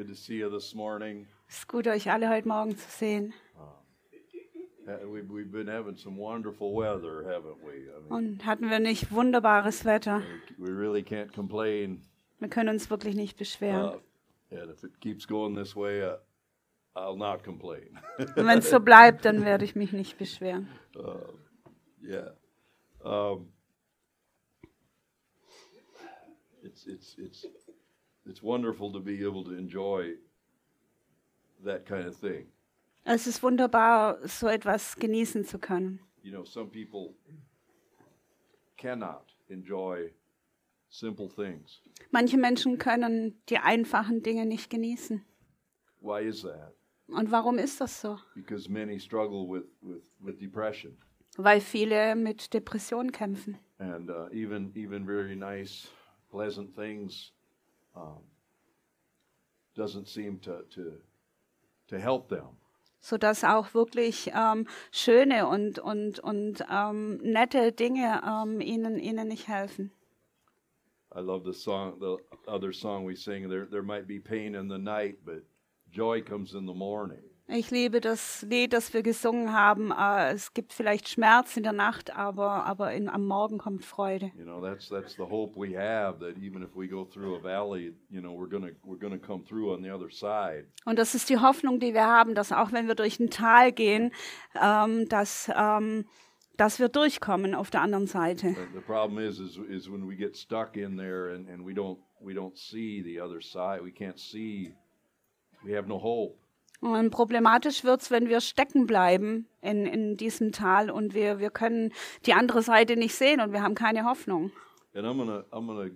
Good to see you this morning. Es ist gut, euch alle heute Morgen zu sehen. Uh, We've, we've been having some wonderful weather, haven't we? I mean, Und hatten wir nicht wunderbares Wetter? we really can't complain. Wir können uns wirklich nicht beschweren. Uh, and if it keeps going this way, uh, I'll not complain. Und wenn es so bleibt, dann werde ich mich nicht beschweren. yeah. Um, it's it's it's it's wonderful to be able to enjoy that kind of thing. Es ist wunderbar, so etwas genießen zu können. You know, some people cannot enjoy simple things. Manche Menschen können die einfachen Dinge nicht genießen. Why is that? Und warum ist das so? Because many struggle with with with depression, Weil viele mit Depressionen kämpfen. and uh, even even very nice, pleasant things um, doesn't seem to to to help them. sodass auch wirklich ähm, schöne und, und, und ähm, nette Dinge ähm, ihnen, ihnen nicht helfen. I love the song, the other song we sing. There, there might be pain in the night, but joy comes in the morning. Ich liebe das Lied, das wir gesungen haben. Äh, es gibt vielleicht Schmerz in der Nacht, aber, aber in, am Morgen kommt Freude. You know, that's that's the hope we have. That even if we go through a valley, you know, we're gonna we're gonna come through on the other side. Und das ist die Hoffnung, die wir haben, dass auch wenn wir durch ein Tal gehen, ähm, dass, ähm, dass wir durchkommen auf der anderen Seite. But the problem is, is, is when we get stuck in there and, and we don't we don't see the other side. We can't see. We have no hope. Und problematisch wird's, wenn wir stecken bleiben in, in diesem Tal und wir, wir können die andere Seite nicht sehen und wir haben keine Hoffnung. And I'm gonna I'm gonna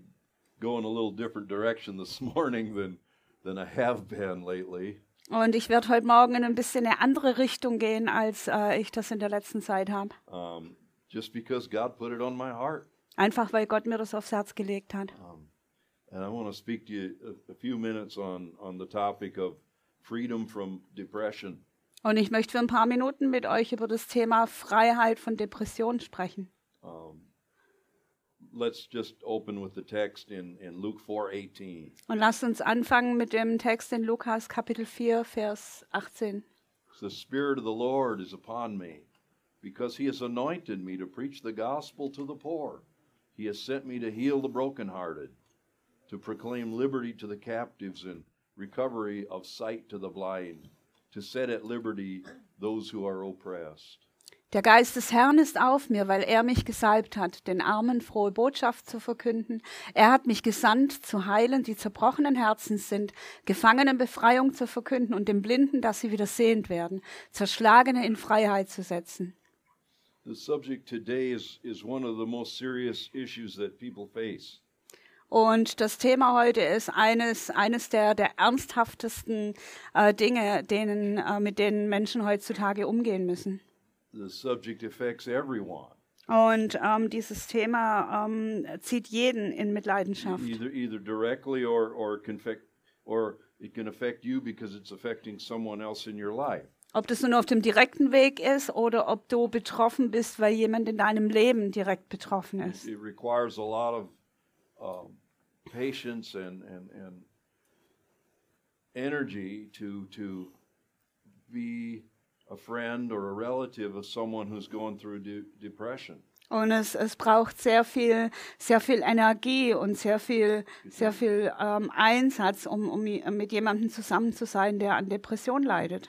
go in a little different direction this morning than than I have been lately. Und ich werde heute Morgen in ein bisschen eine andere Richtung gehen, als äh, ich das in der letzten Zeit habe. um, just because God put it on my heart. Einfach weil Gott mir das aufs Herz gelegt hat. And I want to speak to you a, a few minutes on, on the topic of freedom from depression. Und ich möchte für ein paar Minuten mit euch über das Thema Freiheit von Depressionen sprechen. Let's just open with the text in, in Luke 4:18. Und lasst uns anfangen mit dem Text in Lukas Kapitel 4, Vers 18. The Spirit of the Lord is upon me, because He has anointed me to preach the gospel to the poor. He has sent me to heal the brokenhearted, to proclaim liberty to the captives and recovery of sight to the blind, to set at liberty those who are oppressed. Der Geist des Herrn ist auf mir, weil er mich gesalbt hat, den Armen frohe Botschaft zu verkünden. Er hat mich gesandt, zu heilen, die zerbrochenen Herzens sind, Gefangenen Befreiung zu verkünden und den Blinden, dass sie wieder sehend werden, Zerschlagene in Freiheit zu setzen. The subject today is, is one of the most serious issues that people face. Und das Thema heute ist eines, eines der, der ernsthaftesten äh, Dinge, denen, äh, mit denen Menschen heutzutage umgehen müssen. The subject affects everyone, Und ähm, dieses Thema ähm, zieht jeden in Mitleidenschaft. either either directly or or can affect, or it can affect you because it's affecting someone else in your life. Ob das nun auf dem direkten Weg ist oder ob du betroffen bist, weil jemand in deinem Leben direkt betroffen ist. It requires a lot of um, patience and and and energy to to be a friend or a relative of someone who's going through de- depression. Und es, es braucht sehr viel, sehr viel Energie und sehr viel, sehr viel ähm, Einsatz, um, um mit jemandem zusammen zu sein, der an Depression leidet.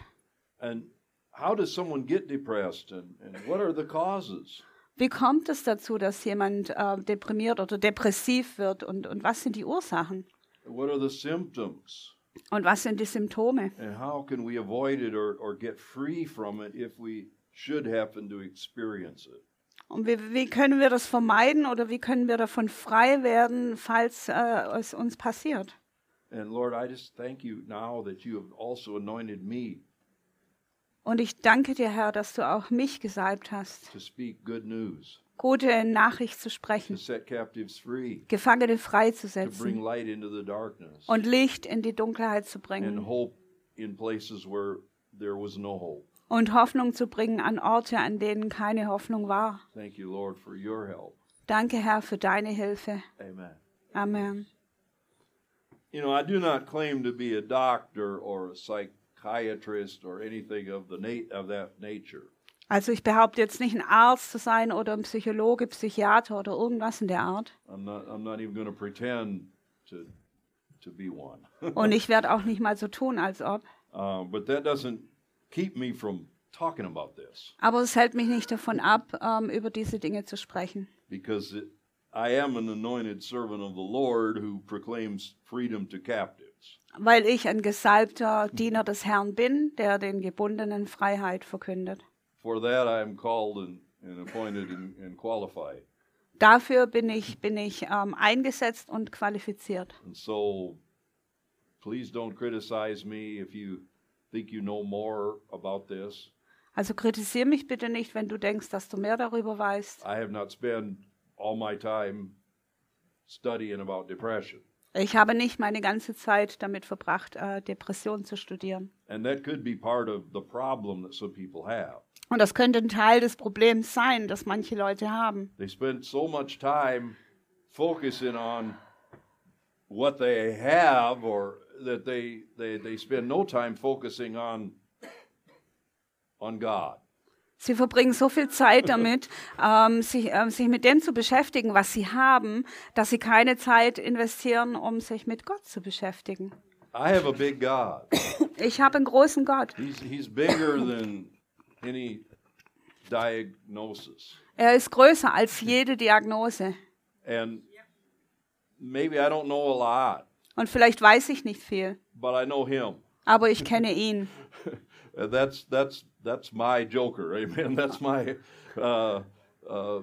And how does someone get depressed and, and what are the causes? Wie kommt es dazu, dass jemand äh, deprimiert oder depressiv wird und, und was sind die Ursachen? What are the symptoms? Und was sind die Symptome? And how can we avoid it or, or get free from it if we should happen to experience it? Und wie, wie können wir das vermeiden oder wie können wir davon frei werden, falls äh, es uns passiert? And Lord, I just thank you now that you have also anointed me Und ich danke dir, Herr, dass du auch mich gesalbt hast, gute Nachricht zu sprechen, Gefangene freizusetzen und Licht in die Dunkelheit zu bringen hope in places where there was no hope. und Hoffnung zu bringen an Orte, an denen keine Hoffnung war. Thank you, Lord, for your help. Danke, Herr, für deine Hilfe. Amen. Amen. you know, I do not claim to be a doctor or a psychiatrist or anything of the nat- of that nature. Also ich behaupte jetzt nicht ein Arzt zu sein oder ein Psychologe, Psychiater oder irgendwas in der Art. I'm not. I'm not even going to pretend to to be one. Und ich werde auch nicht mal so tun, als ob. uh, but that doesn't keep me from talking about this Aber es hält mich nicht davon ab, ähm, über diese Dinge zu sprechen. because it, I am an anointed servant of the Lord who proclaims freedom to captives. Weil ich ein gesalbter Diener des Herrn bin, der den Gebundenen Freiheit verkündet. For that I am called and, and appointed and, and qualified. Dafür bin ich, bin ich ähm, eingesetzt und qualifiziert. And so, please don't criticize me if you think you know more about this. Also kritisiere mich bitte nicht, wenn du denkst, dass du mehr darüber weißt. I have not spent all my time studying about depression. Ich habe nicht meine ganze Zeit damit verbracht, äh, Depressionen zu studieren. And that could be part of the problem that some people have. Und das könnte ein Teil des Problems sein, das manche Leute haben. They spend so much time focusing on what they have or that they, they, they spend no time focusing on on God. Sie verbringen so viel Zeit damit, ähm, sich, ähm, sich mit dem zu beschäftigen, was sie haben, dass sie keine Zeit investieren, um sich mit Gott zu beschäftigen. I have a big God. Ich habe einen großen Gott. He's he's bigger than any diagnosis. Er ist größer als jede Diagnose. And maybe I don't know a lot, Und vielleicht weiß ich nicht viel, but I know him. aber ich kenne ihn. Uh, that's that's that's my joker amen that's my uh, uh,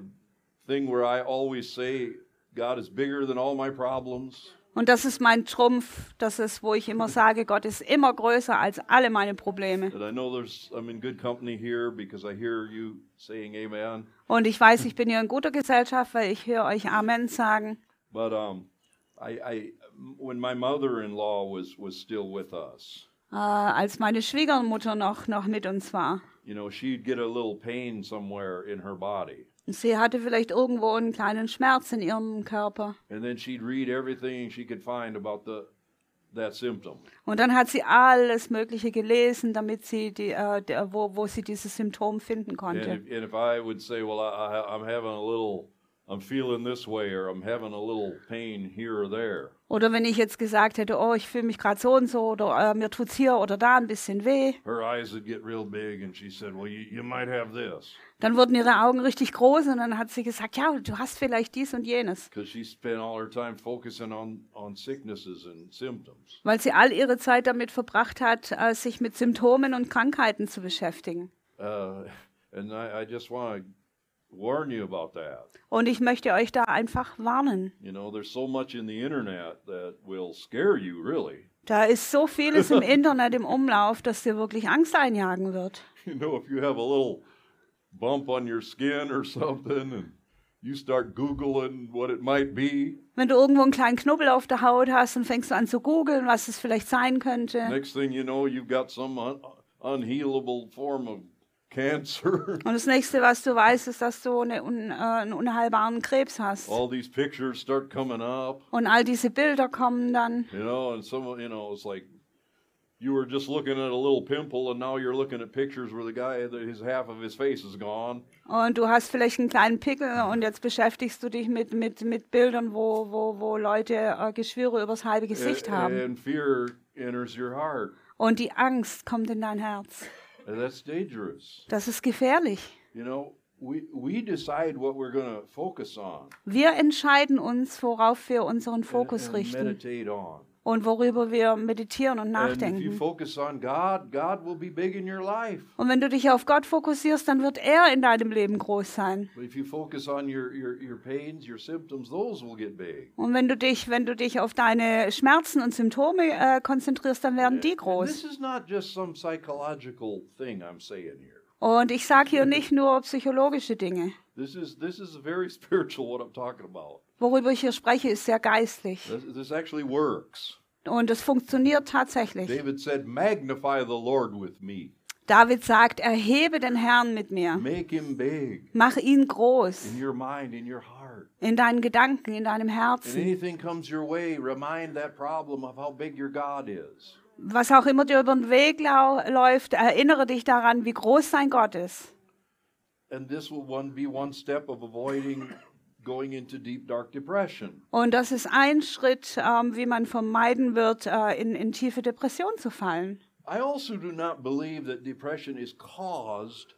thing where i always say god is bigger than all my problems Und das ist mein Trumpf, das ist, wo ich immer sage, Gott ist immer größer als alle meine Probleme. and i know there's i'm in good company here because i hear you saying amen Und ich weiß, ich bin hier in guter Gesellschaft, weil ich höre euch Amen sagen. but um i i when my mother-in-law was was still with us Äh, als meine Schwiegermutter noch, noch mit uns war. you know she'd get a little pain somewhere in her body Sie hatte vielleicht irgendwo einen kleinen Schmerz in ihrem Körper. and then she'd read everything she could find about the that symptom Und dann hat sie alles Mögliche gelesen, damit sie die, äh, wo, wo sie dieses Symptom finden And konnte. if, and if I would say, well, I, I, I'm having a little, I'm feeling this way, or I'm having a little pain here or there, Oder wenn ich jetzt gesagt hätte, oh, ich fühle mich gerade so und so, oder äh, mir tut's hier oder da ein bisschen weh, her eyes would get real big, and she said, well, you, you might have this, dann wurden ihre Augen richtig groß und dann hat sie gesagt, ja, du hast vielleicht dies und jenes. because she spent all her time focusing on on sicknesses and symptoms. Weil sie all ihre Zeit damit verbracht hat, äh, sich mit Symptomen und Krankheiten zu beschäftigen. Uh, and I, I just want to Und ich möchte euch da einfach warnen. You know, there's so much in the internet that will scare you, really. Da ist so vieles im Internet im Umlauf, dass dir wirklich Angst einjagen wird. You know, if you have a little bump on your skin or something, and you start Googling what it might be, Wenn du irgendwo einen kleinen Knubbel auf der Haut hast und fängst du an zu googeln, was es vielleicht sein könnte. Next thing you know, you've got some un- unhealable form of cancer. Und das nächste, was du weißt, ist, dass du eine un, äh, einen unheilbaren Krebs hast. All these pictures start coming up, Und all diese Bilder kommen dann. you know, and some, you know, it's like you were just looking at a little pimple, and now you're looking at pictures where the guy, his half of his face is gone. Und du hast vielleicht einen kleinen Pickel und jetzt beschäftigst du dich mit, mit, mit Bildern, wo, wo, wo Leute äh, Geschwüre übers halbe Gesicht A- haben. and fear enters your heart, Und die Angst kommt in dein Herz. And that's dangerous. Das ist gefährlich. You know, we we decide what we're going to focus on Wir entscheiden uns, worauf wir unseren Fokus richten. Und worüber wir meditieren und And nachdenken. God, God. Und wenn du dich auf Gott fokussierst, dann wird er in deinem Leben groß sein. But if you focus on your, your, your pains, your symptoms, those will get big. Und wenn du dich, wenn du dich auf deine Schmerzen und Symptome äh, konzentrierst, dann werden die And groß. this is not just some psychological thing I'm saying here. Und ich sage hier nicht nur psychologische Dinge. This is this is very spiritual what I'm talking about. Worüber ich hier spreche, ist sehr geistlich. This, this actually works. Und es funktioniert tatsächlich. David said, "Magnify the Lord with me." David sagt, erhebe den Herrn mit mir. Make him big Mach ihn groß in your mind, in your heart. in deinen Gedanken, in deinem Herzen. way, Was auch immer dir über den Weg läuft, erinnere dich daran, wie groß dein Gott ist. And this will one be one step of avoiding going into deep dark depression. Und das ist ein Schritt, ähm, wie man vermeiden wird, äh, in, in tiefe Depression zu fallen. I also do not believe that depression is caused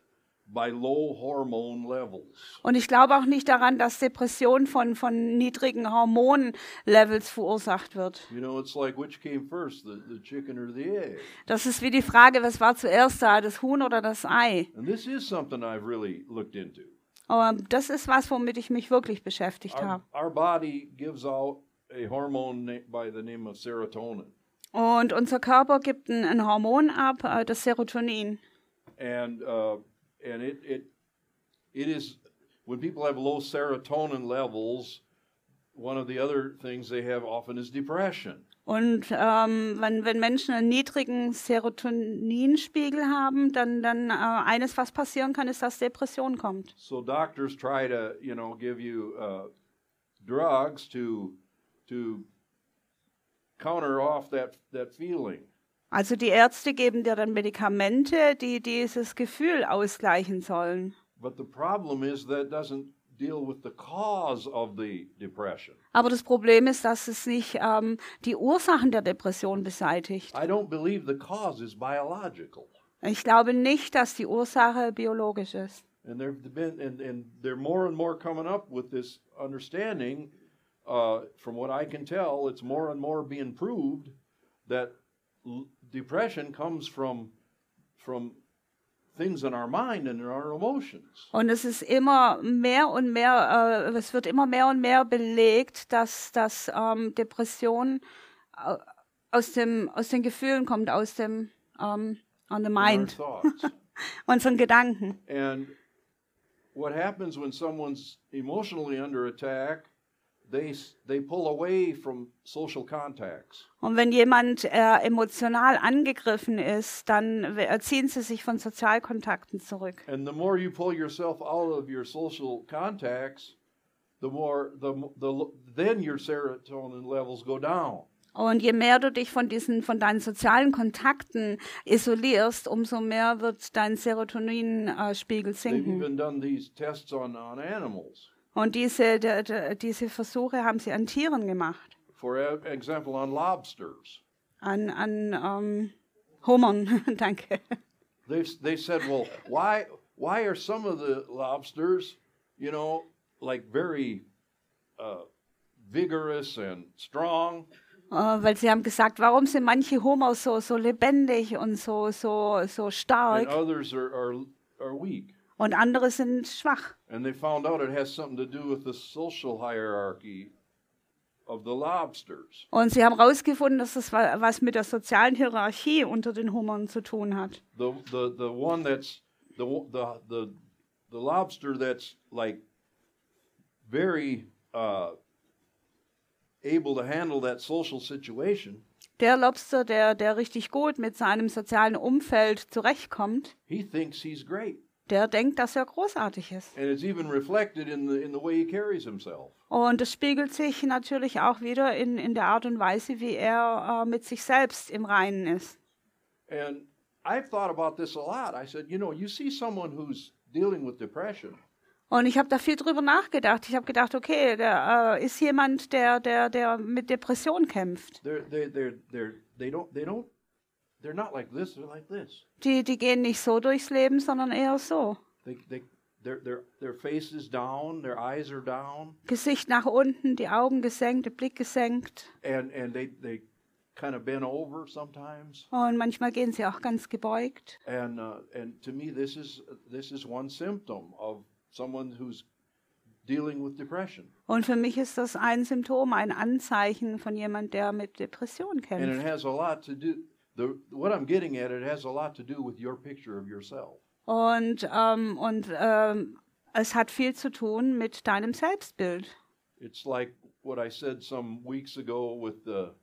by low hormone levels. Und ich glaube auch nicht daran, dass Depression von, von niedrigen Hormonlevels verursacht wird. You know, it's like which came first, the, the chicken or the egg? Das ist wie die Frage, was war zuerst da, das Huhn oder das Ei? And this is something I've really looked into. Aber das ist was, womit ich mich wirklich beschäftigt Our, habe. our body gives out a hormone na- by the name of serotonin. Und unser Körper gibt ein, ein Hormon ab, äh, das Serotonin. and uh, and it it it is when people have low serotonin levels. One of the other things they have often is depression. Und ähm, wenn, wenn Menschen einen niedrigen Serotoninspiegel haben, dann, dann äh, eines, was passieren kann, ist, dass Depression kommt. So doctors try to you know give you uh, drugs to to counter off that that feeling. Also die Ärzte geben dir dann Medikamente, die dieses Gefühl ausgleichen sollen. But the problem is that doesn't deal with the cause of the depression. Aber das Problem ist, dass es nicht ähm, die Ursachen der Depression beseitigt. I don't believe the cause is biological. Ich glaube nicht, dass die Ursache biologisch ist. And there've been, and, and they're more and more coming up with this understanding. Uh, from what I can tell, it's more and more being proved that depression comes from from things in our mind and in our emotions. Und es ist immer mehr und mehr, äh, es wird immer mehr und mehr belegt, dass, dass ähm, Depression äh, aus, dem, aus den Gefühlen kommt, aus dem ähm, on the mind, thoughts. unseren Gedanken. and what happens when someone's emotionally under attack? They they pull away from social contacts. Und wenn jemand äh, emotional angegriffen ist, dann we- ziehen sie sich von Sozialkontakten zurück. And the more you pull yourself out of your social contacts, the more the the then your serotonin levels go down. Und je mehr du dich von diesen, von deinen sozialen Kontakten isolierst, umso mehr wird dein Serotoninspiegel They've sinken. even done these tests on on animals. Und diese, de, de, diese Versuche haben sie an Tieren gemacht. For example, on lobsters, An, an ähm, Hummern, danke. they they said, well, why why are some of the lobsters, you know, like very uh, vigorous and strong, Äh, weil sie haben gesagt, warum sind manche Hummer so, so lebendig und so, so, so and stark others are, are are weak? Und andere sind schwach. And they found out it has something to do with the social hierarchy of the lobsters. Und sie haben herausgefunden, dass das wa- was mit der sozialen Hierarchie unter den Hummern zu tun hat. The the the one that's the one- the the the lobster that's like very uh, able to handle that social situation. Der Lobster, der, der richtig gut mit seinem sozialen Umfeld zurechtkommt, He thinks he's great, der denkt, dass er großartig ist. in the in the. Und es spiegelt sich natürlich auch wieder in, in der Art und Weise, wie er äh, mit sich selbst im Reinen ist. And I've thought about this a lot. I said, you know, you see someone who's dealing with depression, Und ich habe da viel drüber nachgedacht. Ich habe gedacht, okay, da äh, ist jemand, der, der, der mit Depression kämpft. they're they they're they're they don't they don't Die, die gehen nicht so durchs Leben, sondern eher so. They they their their their face is down, their eyes are down, Gesicht nach unten, die Augen gesenkt, der Blick gesenkt. and and they they kind of bend over sometimes. Und manchmal gehen sie auch ganz gebeugt. And uh, and to me, this is this is one symptom of someone who's dealing with depression, Und für mich ist das ein Symptom, ein Anzeichen von jemand, der mit Depression and it kämpft. has a lot to do. The what I'm getting at, it has a lot to do with your picture of yourself. Und, ähm, und ähm, es hat viel zu tun mit deinem Selbstbild. It's like what I said some weeks ago with the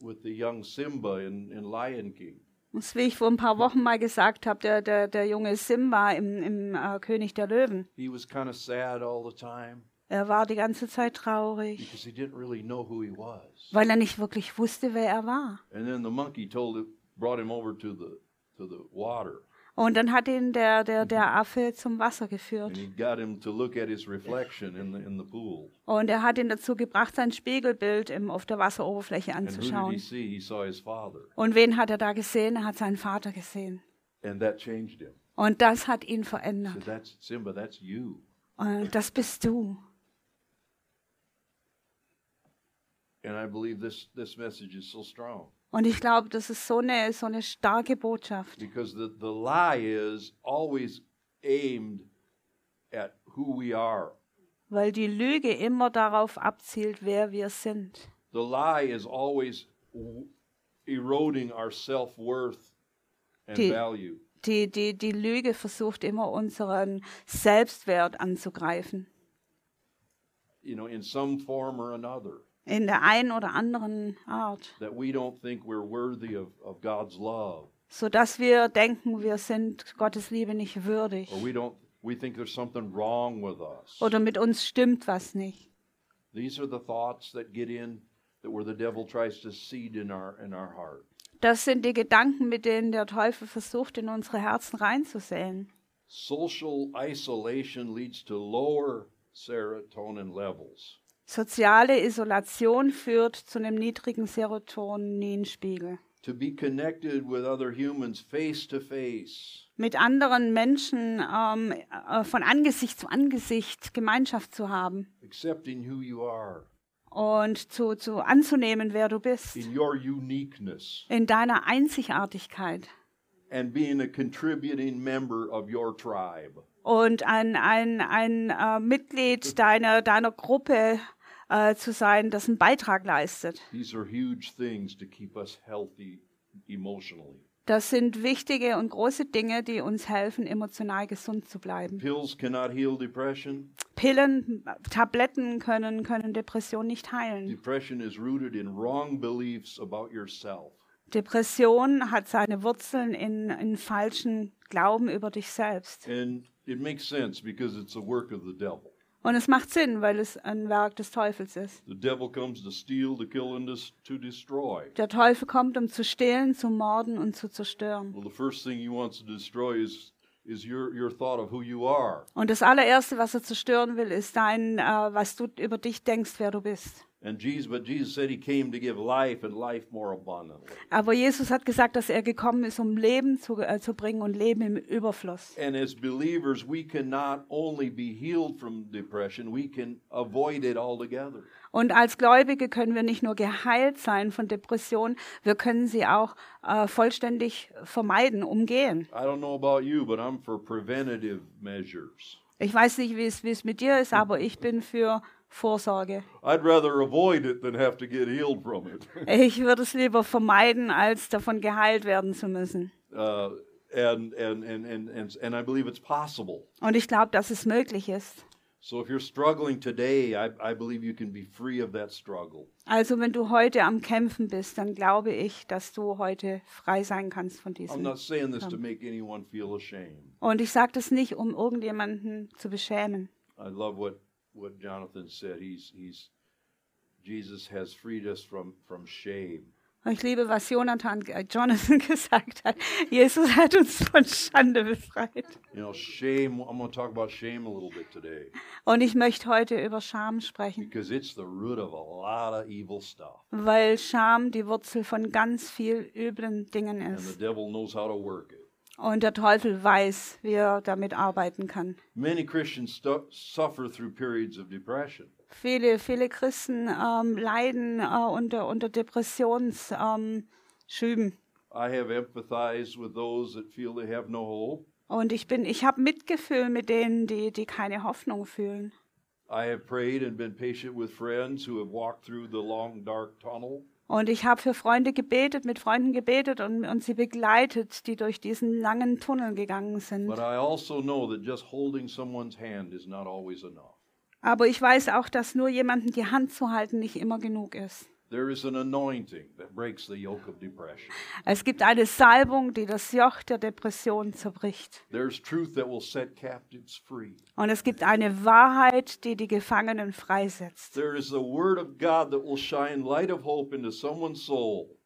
with the young Simba in, in Lion King. Das, wie ich vor ein paar Wochen mal gesagt habe, der, der, der junge Simba im, im äh, König der Löwen. He was kind of sad all the time Er war die ganze Zeit traurig, because he didn't really know who he was. weil er nicht wirklich wusste, wer er war. And then the monkey told it, brought him over to the to the water, Und dann hat ihn der, der, der Affe zum Wasser geführt. and he got him to look at his reflection in the in the pool. Und er hat ihn dazu gebracht, sein Spiegelbild im, auf der Wasseroberfläche And who did he anzuschauen. see? He saw his father, Und wen hat er da gesehen? Er hat seinen Vater gesehen. and that changed him. Und das hat ihn So verändert. that's Simba. That's you. Und das bist du. This this message is so strong Und ich glaube, das ist so eine, so eine starke Botschaft. because the the lie is always aimed at who we are. Weil die Lüge immer darauf abzielt, wer wir sind. The lie is always eroding our self worth and Die- value. Die, die, die Lüge versucht immer unseren Selbstwert anzugreifen. you know, in some form or another, In der einen oder anderen Art. that we don't think we're worthy of, of God's love, Sodass wir denken, wir sind Gottes Liebe nicht würdig. or we don't we think there's something wrong with us. Oder mit uns stimmt was nicht. These are the thoughts that get in that where the devil tries to seed in our in our heart. Das sind die Gedanken, mit denen der Teufel versucht, in unsere Herzen reinzusäen. Social isolation leads to lower serotonin levels. Soziale Isolation führt zu einem niedrigen Serotoninspiegel. To be connected with other humans face to face Mit anderen Menschen ähm, äh, von Angesicht zu Angesicht Gemeinschaft zu haben accepting who you are und zu, zu anzunehmen, wer du bist. in your uniqueness In deiner Einzigartigkeit. and being a contributing member of your tribe. Und ein, ein, ein äh, Mitglied deiner, deiner Gruppe äh, zu sein, das einen Beitrag leistet. These are huge things to keep us healthy emotionally. Das sind wichtige und große Dinge, die uns helfen, emotional gesund zu bleiben. Pills cannot heal depression. Pillen, Tabletten können, können Depression nicht heilen. Depression is rooted in wrong beliefs about yourself. Depression hat seine Wurzeln in, in falschen Glauben über dich selbst. And it makes sense because it's a work of the devil. Und es macht Sinn, weil es ein Werk des Teufels ist. The devil comes to steal, to kill, and to, destroy. Der Teufel kommt, um zu stehlen, zu morden und zu zerstören. Well, the first thing he wants to destroy is, is your, your thought of who you are. Und das allererste, was er zerstören will, ist dein, äh, was du über dich denkst, wer du bist. And Jesus, but Jesus said he came to give life and life more abundantly. Aber Jesus hat gesagt, dass er gekommen ist, um Leben zu, äh, zu bringen und Leben im Überfluss. And as believers, we can not only be healed from depression, we can avoid it altogether. Und als Gläubige können wir nicht nur geheilt sein von Depressionen, wir können sie auch äh, vollständig vermeiden, umgehen. I don't know about you, but I'm for preventative measures. Ich weiß nicht, wie es, wie es mit dir ist, aber ich bin für Vorsorge. I'd rather avoid it than have to get healed from it. Ich würde es lieber vermeiden, als davon geheilt werden zu müssen. uh, and, and, and, and, and, and I believe it's possible. Und ich glaube, dass es möglich ist. So if you're struggling today, I, I believe you can be free of that struggle. Also wenn du heute am Kämpfen bist, dann glaube ich, dass du heute frei sein kannst von I'm diesem. not saying this to make anyone feel ashamed. Und ich sage das nicht, um irgendjemanden zu beschämen. I love what, what Jonathan said. He's, he's, Jesus has freed us from, from shame. Ich liebe, was Jonathan, äh, Jonathan gesagt hat. Jesus hat uns von Schande befreit. You know, shame, I'm going to talk about shame a little bit today Und ich möchte heute über Scham sprechen, because it's the root of a lot of evil stuff. weil Scham die Wurzel von ganz viel üblen Dingen And the ist. devil knows how to work it. Und der Teufel weiß, wie er damit arbeiten kann. Many Christians suffer through periods of depression. Viele, viele Christen ähm, leiden äh, unter, unter Depressionsschüben. Ähm, Schüben. I have empathized with those that feel they have no hope. Und ich bin, ich habe Mitgefühl mit denen, die, die keine Hoffnung fühlen. I have prayed and been patient with friends who have walked through the long, dark tunnel. Und ich habe für Freunde gebetet, mit Freunden gebetet und, und sie begleitet, die durch diesen langen Tunnel gegangen sind. But I also know that just holding someone's hand is not always enough. Aber ich weiß auch, dass nur jemandem die Hand zu halten nicht immer genug ist. There is an anointing that breaks the yoke of depression. Es gibt eine Salbung, die das Joch der Depression zerbricht. There's truth that will set captives free. Und es gibt eine Wahrheit, die die Gefangenen freisetzt. There is the word of God that will shine light of hope into someone's soul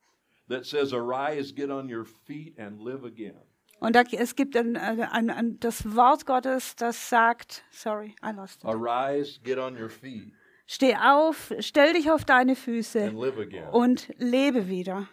that says, Arise, get on your feet, and live again. Und da, es gibt ein, ein, ein, das Wort Gottes, das sagt, sorry, I lost it. Arise, get on your feet, Steh auf, stell dich auf deine Füße und lebe wieder.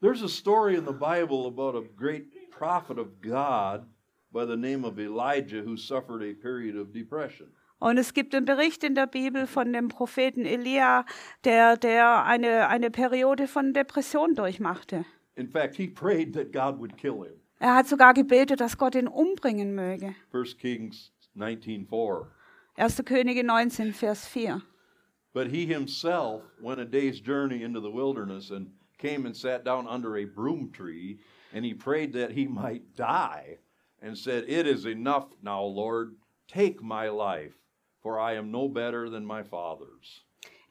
There's a story in the Bible about a great prophet of God by the name of Elijah who suffered a period of depression. Und es gibt einen Bericht in der Bibel von dem Propheten Elia, der, der eine, eine Periode von Depression durchmachte. In fact, he prayed that God would kill him. Er hat sogar gebetet, dass Gott ihn umbringen möge. 1 Kings 19:4. 1. Könige 19, Vers 4. But he himself went a day's journey into the wilderness and came and sat down under a broom tree, and he prayed that he might die, and said, It is enough now, Lord, take my life, for I am no better than my fathers.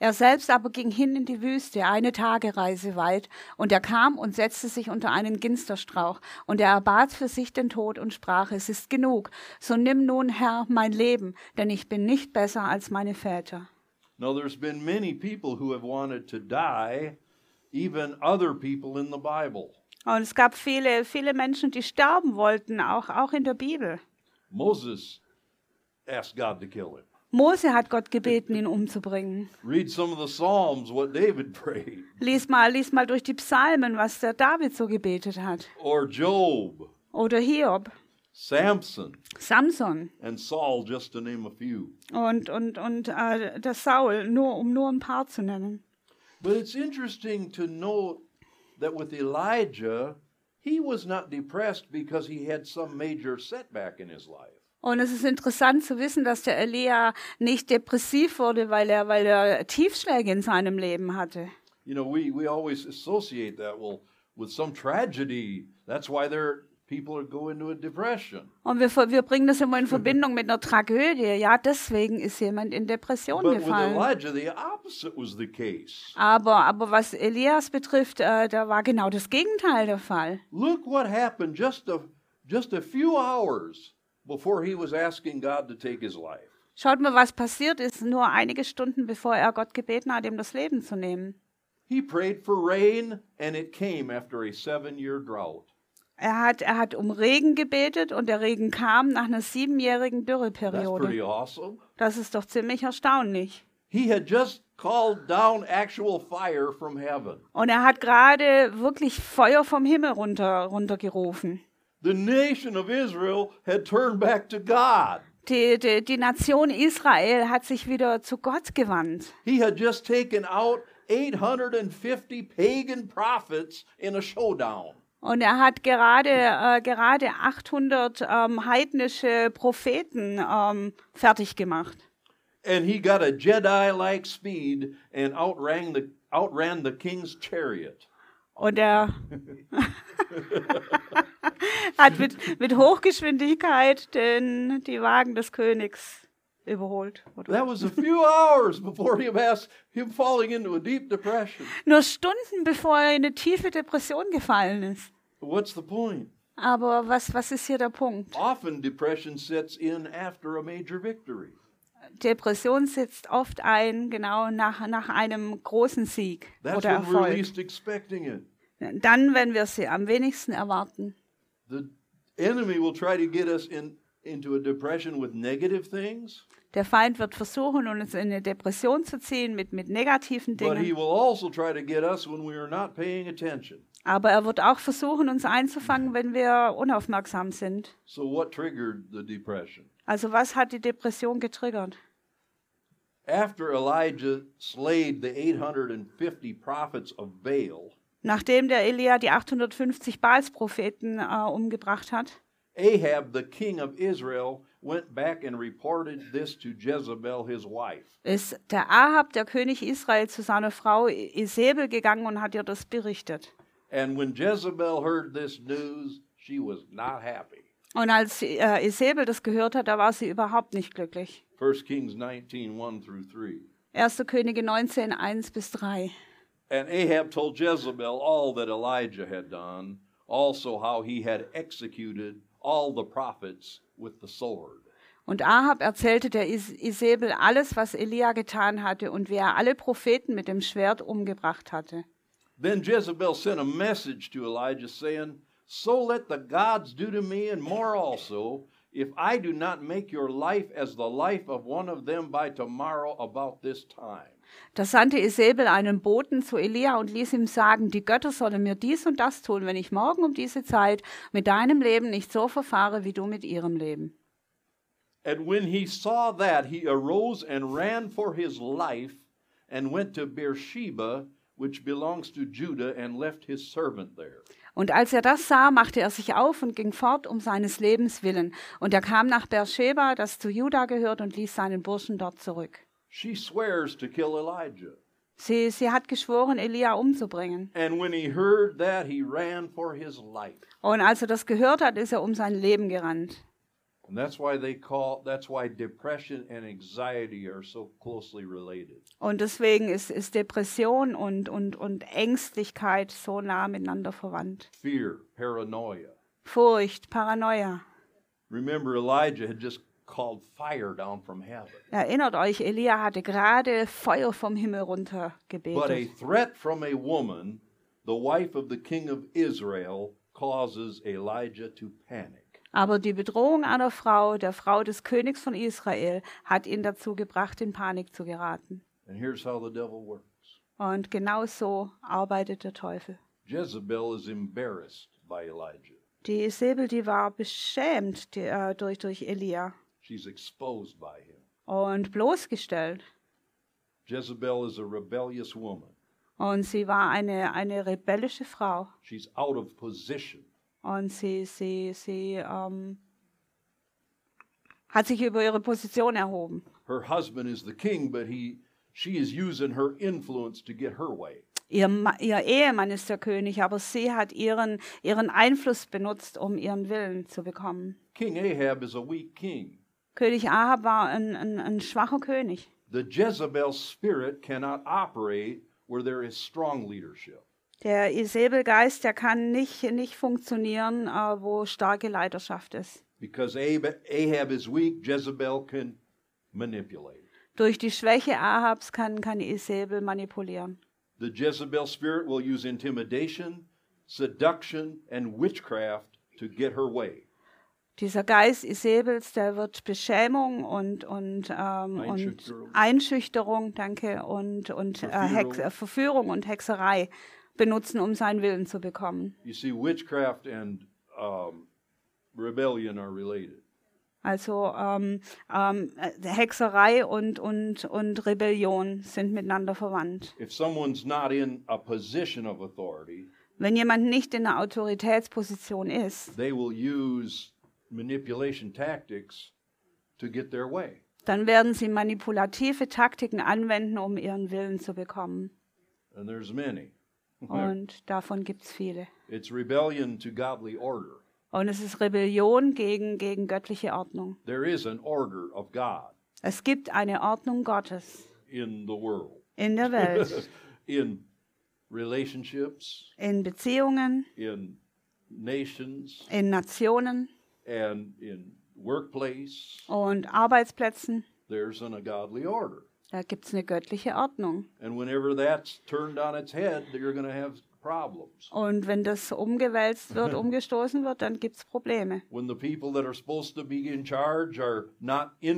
Er selbst aber ging hin in die Wüste, eine Tagereise weit, und er kam und setzte sich unter einen Ginsterstrauch, und er erbat für sich den Tod und sprach, es ist genug, so nimm nun, Herr, mein Leben, denn ich bin nicht besser als meine Väter. Now, there's been many people who have wanted to die, even other people in the Bible. Und es gab viele, viele Menschen, die sterben wollten, auch, auch in der Bibel. Moses asked God to kill him. Mose hat Gott gebeten, ihn umzubringen. Read some of the Psalms, what David prayed, Lies mal, lies mal durch die Psalmen, was der David so gebetet hat. or Job, Oder Hiob, Samson, Samson and Saul, just to name a few. und, und, und äh, der Saul, nur, um nur ein paar zu nennen. But it's interesting to note that with Elijah, he was not depressed because he had some major setback in his life. Und es ist interessant zu wissen, dass der Elia nicht depressiv wurde, weil er, weil er Tiefschläge in seinem Leben hatte. You know, we, we always associate that, well, with some tragedy. That's why there people are go into a depression. Und wir, wir bringen das immer in Verbindung mit einer Tragödie. Ja, deswegen ist jemand in Depression But with gefallen. Elijah, the opposite was the case. Aber, aber was Elias betrifft, äh, da war genau das Gegenteil der Fall. Look what happened just a just a few hours before he was asking God to take his life. Schaut mal, was passiert ist, nur einige Stunden bevor er Gott gebeten hat, ihm das Leben zu nehmen. He prayed for rain, and it came after a seven-year drought. Er hat, er hat um Regen gebetet und der Regen kam nach einer siebenjährigen That's pretty Dürreperiode. awesome. Das ist doch ziemlich erstaunlich. He had just called down actual fire from heaven. Und er hat gerade wirklich Feuer vom Himmel runter, runtergerufen. The nation of Israel had turned back to God. Die, die, die Nation Israel hat sich wieder zu Gott gewandt. He had just taken out 850 pagan prophets in a showdown. Und er hat gerade, äh, gerade 800 ähm, heidnische Propheten ähm, fertig gemacht. And he got a Jedi like speed and outran the, outran the king's chariot. Und er hat mit, mit Hochgeschwindigkeit den, die Wagen des Königs überholt. Oder? That was a few hours before him, asked, him falling into a deep depression. Nur Stunden bevor er in eine tiefe Depression gefallen ist. What's the point? Aber was, was ist hier der Punkt? Often depression sets in after a major victory. Depression setzt oft ein, genau nach, nach einem großen Sieg That's oder when we're Erfolg. least expecting it. Dann, wenn wir sie am wenigsten erwarten. The enemy will try to get us in, into a depression with negative things, Der Feind wird versuchen, uns in eine Depression zu ziehen mit, mit negativen but he Dingen. will also try to get us when we are not paying attention. Aber er wird auch versuchen, uns einzufangen, wenn wir unaufmerksam sind. So, what triggered the depression? Also was hat die Depression getriggert? After Elijah slayed the 850 prophets of Baal, Nachdem der Elia die 850 Baalspropheten äh, umgebracht hat, Ahab, the king of Israel, went back and reported this to Jezebel, his wife. ist der Ahab, der König Israel, zu seiner Frau Isabel gegangen und hat ihr das berichtet. And when Jezebel heard this news, she was not happy. Und als äh, Isabel das gehört hat, da war sie überhaupt nicht glücklich. 1 Kings 19, 1 through 3. 1. Könige 19, 1 bis 3. And Ahab told Jezebel all that Elijah had done, also how he had executed all the prophets with the sword. Und Ahab erzählte der Is Isabel alles, was Elia getan hatte und wie er alle Propheten mit dem Schwert umgebracht hatte. Then Jezebel sent a message to Elijah, saying, So let the gods do to me, and more also, if I do not make your life as the life of one of them by tomorrow about this time. Da sandte Isabel einen Boten zu Elia und ließ ihm sagen, die Götter sollen mir dies und das tun, wenn ich morgen um diese Zeit mit deinem Leben nicht so verfahre, wie du mit ihrem Leben. And when he saw that, he arose and ran for his life and went to Beersheba, which belongs to Judah, and left his servant there. Und als er das sah, machte er sich auf und ging fort um seines Lebens willen. Und er kam nach Beersheba, das zu Juda gehört, und ließ seinen Burschen dort zurück. She swears to kill Elijah. Sie, sie hat geschworen, Elia umzubringen. And when he heard that, he ran for his life. Und als er das gehört hat, ist er um sein Leben gerannt. And that's why they call that's why depression and anxiety are so closely related. Und deswegen ist, ist Depression und, und, und Ängstlichkeit so nah miteinander verwandt. Fear, paranoia. Furcht, Paranoia. Remember Elijah had just called fire down from heaven. Erinnert euch, Elia hatte gerade Feuer vom Himmel runter But a threat from a woman, the wife of the king of Israel, causes Elijah to panic. Aber die Bedrohung einer Frau, der Frau des Königs von Israel, hat ihn dazu gebracht, in Panik zu geraten. And here's how the devil works. Und genau so arbeitet der Teufel. Jezebel is embarrassed by Elijah. Die Isabel, die war beschämt die, äh, durch, durch Elia She's exposed by him. und bloßgestellt. Jezebel is a rebellious woman. Und sie war eine, eine rebellische Frau. She's out of position. Und sie, sie, sie ähm, hat sich über ihre Position erhoben. Her husband is the king, but he she is using her influence to get her way. Ihr, ihr Ehemann ist der König, aber sie hat ihren, ihren Einfluss benutzt, um ihren Willen zu bekommen. King Ahab is a weak king. König Ahab war ein, ein, ein schwacher König. The Jezebel spirit cannot operate where there is strong leadership. Der Isabelgeist, der kann nicht, nicht funktionieren, äh, wo starke Leiterschaft ist. Because Ahab, is weak, Jezebel can manipulate. Durch die Schwäche Ahabs kann, kann Isabel manipulieren. The Jezebel spirit will use intimidation, seduction, and witchcraft to get her way. Dieser Geist Isabels, der wird Beschämung und, und, ähm, und Einschüchterung. Einschüchterung, danke, und, und äh, Hex, Verführung. äh, Verführung und Hexerei benutzen, um seinen Willen zu bekommen. You see, witchcraft and um, rebellion are related. Also ähm, ähm, äh, Hexerei und, und, und Rebellion sind miteinander verwandt. If someone's not in a position of authority, Wenn jemand nicht in einer Autoritätsposition ist, they will use manipulation tactics to get their way. dann werden sie manipulative Taktiken anwenden, um ihren Willen zu bekommen. And there's many. Und davon gibt es viele. It's rebellion to godly order. Und es ist Rebellion gegen, gegen göttliche Ordnung. There is an order of God Es gibt eine Ordnung Gottes in the world, in der Welt, in relationships, in Beziehungen, in nations, in Nationen and in workplace. und Arbeitsplätzen. There's an, a godly order. Da gibt es eine göttliche Ordnung. Head. Und wenn das umgewälzt wird, umgestoßen wird, dann gibt es Probleme.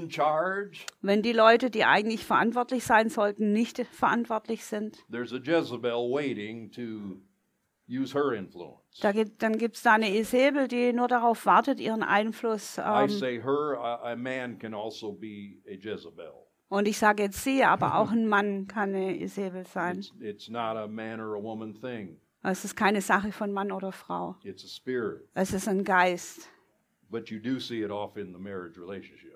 Charge Wenn die Leute, die eigentlich verantwortlich sein sollten, nicht verantwortlich sind, there's a Jezebel waiting to use her influence. da gibt, dann gibt es da eine Isabel, die nur darauf wartet, ihren Einfluss. I Ähm, say her, a, a man can also be a Jezebel. Und ich sage jetzt sie, aber auch ein Mann kann eine Isabel sein. It's, it's not a man or a woman thing, Es ist keine Sache von Mann oder Frau. it's a spirit. Es ist ein Geist. But you do see it off in the marriage relationship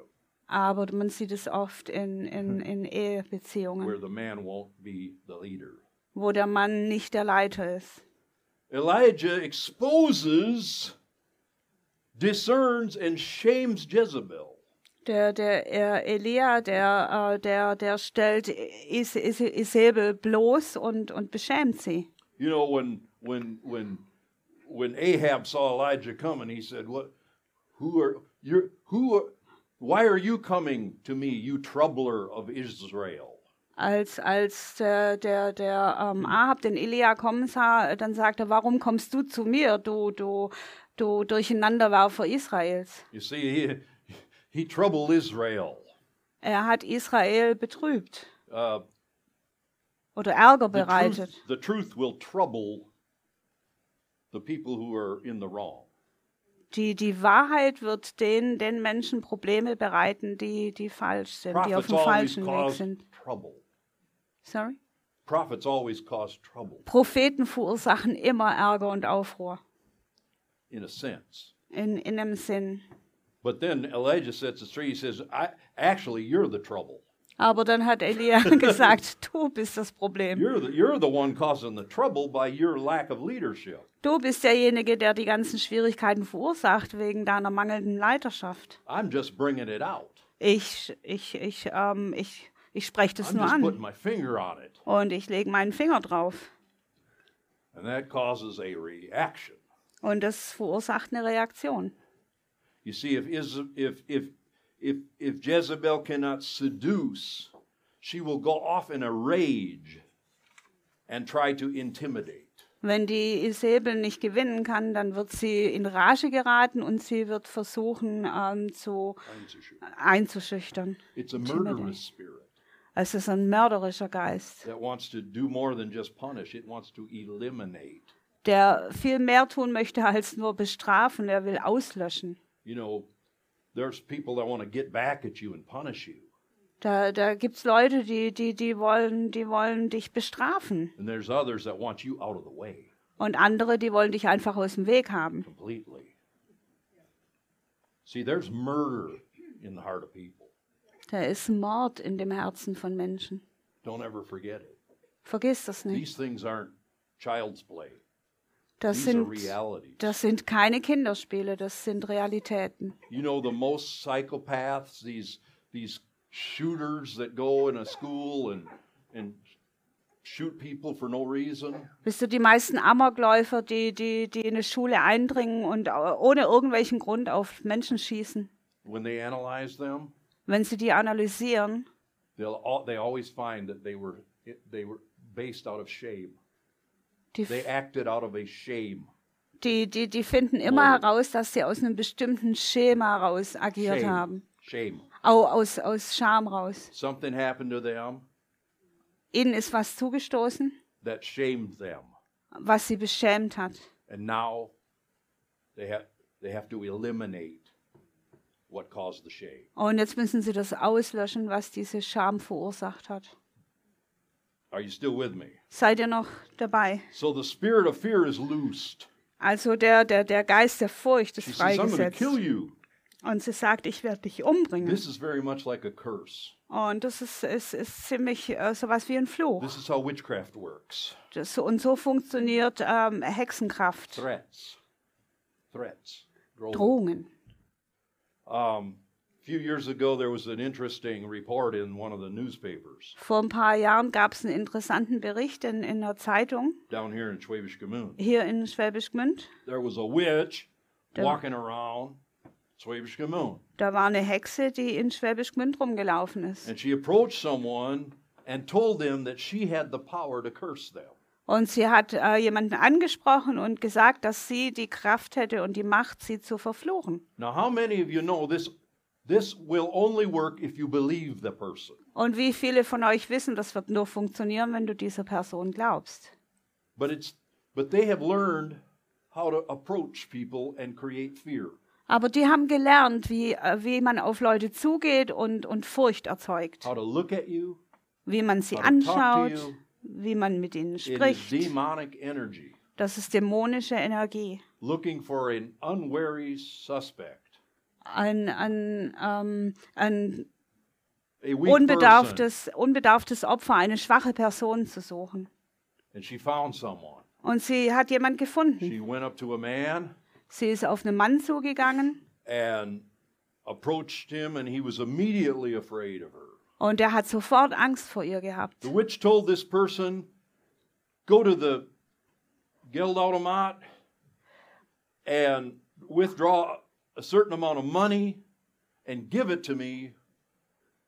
Aber man sieht es oft in, in, in where Ehebeziehungen, the man won't be the leader. wo der Mann nicht der Leiter ist. Elijah exposes, discerns, and shames Jezebel. Der, der er, Elia, der, äh, der, der stellt Is, Is, Isabel bloß und, und beschämt sie. You know, when when when when Ahab saw Elijah coming, he said, "What? Who are you? Who? Are, why are you coming to me, you troubler of Israel?" Als, als der, der, der ähm, Ahab den Elia kommen sah, dann sagte er, warum kommst du zu mir, du, du, du Durcheinanderwerfer Israels? You see, he troubled Israel. Er hat Israel betrübt Uh, oder Ärger the, truth, bereitet. the truth will trouble the people who are in the wrong. Die, die Wahrheit wird den, den Menschen Probleme bereiten, die, die falsch sind, die auf Prophets dem falschen Weg sind. trouble. Sorry? Prophets always cause trouble, Propheten verursachen immer Ärger und Aufruhr. in a sense. In, in einem Sinn. But then Elijah sets it straight. He says, I, Actually, you're the trouble. Aber dann hat Elia gesagt, du bist das Problem. You're the, you're the one causing the trouble by your lack of leadership. Du bist derjenige, der die ganzen Schwierigkeiten verursacht wegen deiner mangelnden Leiterschaft. I'm just bringing it out. Ich, ich, ich, ähm, ich, ich spreche das I'm nur just putting an my finger on it. und ich lege meinen Finger drauf. And that causes a reaction. Und das verursacht eine Reaktion. You see, if, if, if, if, if Jezebel cannot seduce, she will go off in a rage and try to intimidate. Wenn die Isabel nicht gewinnen kann, dann wird sie in Rage geraten und sie wird versuchen ähm, zu einzuschüchtern. It's a Intimidate. murderous spirit Es ist ein mörderischer Geist, that wants to do more than just punish, it wants to eliminate. der viel mehr tun möchte als nur bestrafen. Er will auslöschen. You know, there's people that want to get back at you and punish you. Da, da gibt es Leute, die, die, die, wollen, die wollen dich bestrafen. And there's others that want you out of the way Und andere, die wollen dich einfach aus dem Weg haben. completely. See, there's murder in the heart of people. Da ist Mord in dem Herzen von Menschen. Don't ever forget it. Vergiss das nicht. These things aren't child's play. Das sind, das sind keine Kinderspiele, das sind Realitäten. You know, the most psychopaths, these these shooters that go in a school and and shoot people for no reason. Bist du die meisten Amokläufer, die, die, die in eine Schule eindringen und ohne irgendwelchen Grund auf Menschen schießen? When they analyze them, Wenn sie die analysieren, they'll they always find that they were they were based out of shame. Die, They acted out of a shame. die, die, die finden immer Mord. heraus, dass sie aus einem bestimmten Schema raus agiert Shame. haben. Shame. Au, aus, aus Scham raus. Something happened to them Ihnen ist was zugestoßen, that shamed them, was sie beschämt hat. and now they have they have to eliminate what caused the shame. Und jetzt müssen sie das auslöschen, was diese Scham verursacht hat. Are you still with me? Seid ihr noch dabei? So the spirit of fear is loosed. Also der, der, der Geist der Furcht ist She says, I'm freigesetzt. kill you. Und sie sagt, ich werde dich umbringen. This is very much like a curse. Und das ist, ist, ist ziemlich äh, sowas wie ein Fluch. This is how witchcraft works. Das, und so funktioniert ähm, Hexenkraft. Threats. Threats. Drohungen. Drohungen. Um, a few years ago, there was an interesting report in one of the newspapers Vor ein paar Jahren gab es einen interessanten Bericht in, in der Zeitung down here in Schwäbisch Gmünd. hier in Schwäbisch Gmünd. There was a witch Da- walking around Schwäbisch Gmünd. Da war eine Hexe, die in Schwäbisch Gmünd rumgelaufen ist. And she approached someone and told them that she had the power to curse them. Und sie hat äh, jemanden angesprochen und gesagt, dass sie die Kraft hätte und die Macht, sie zu verfluchen. Now, how many of you know this? This will only work if you believe the person. Und wie viele von euch wissen, das wird nur funktionieren, wenn du dieser Person glaubst. But it's but they have learned how to approach people and create fear. Aber die haben gelernt, wie, äh, wie man auf Leute zugeht und, und Furcht erzeugt. How to look at you. Wie man sie How to talk to anschaut, you. wie man mit ihnen It is spricht. demonic energy Das ist dämonische Energie. looking for an unwary suspect, Ein, ein, ähm, ein unbedarftes, unbedarftes Opfer, eine schwache Person zu suchen. And she found someone. Und sie hat jemand gefunden. She went up to a man Sie ist auf einen Mann zugegangen and approached him and he was immediately afraid of her. Und er hat sofort Angst vor ihr gehabt. The witch told this person, Go to the Geldautomat and withdraw a certain amount of money and give it to me,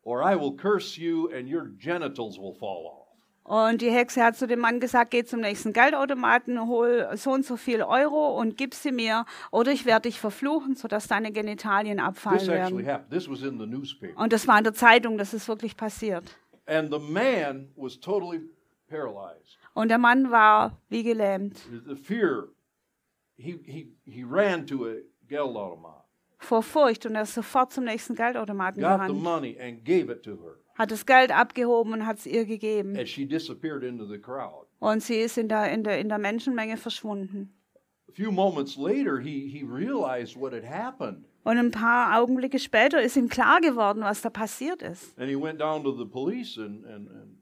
or I will curse you and your genitals will fall off. Und die Hexe hat zu dem Mann gesagt, geh zum nächsten Geldautomaten, hol so und so viel Euro und gib sie mir, oder ich werde dich verfluchen, sodass deine Genitalien This abfallen actually werden. happened. This was in the newspaper. Und das war in der Zeitung, das ist wirklich passiert. And the man was totally paralyzed. Und der Mann war wie gelähmt The fear, he, he, he ran to a Geldautomat, vor Furcht und er ist sofort zum nächsten Geldautomaten got the gerannt, money, and gave it to her. hat das Geld abgehoben und hat es ihr gegeben. And she disappeared into the crowd. Und sie ist in der, in der, in der Menschenmenge verschwunden. A few moments later, he, he realized what had happened. Und ein paar Augenblicke später ist ihm klar geworden, was da passiert ist. And he went down to the police and, and, and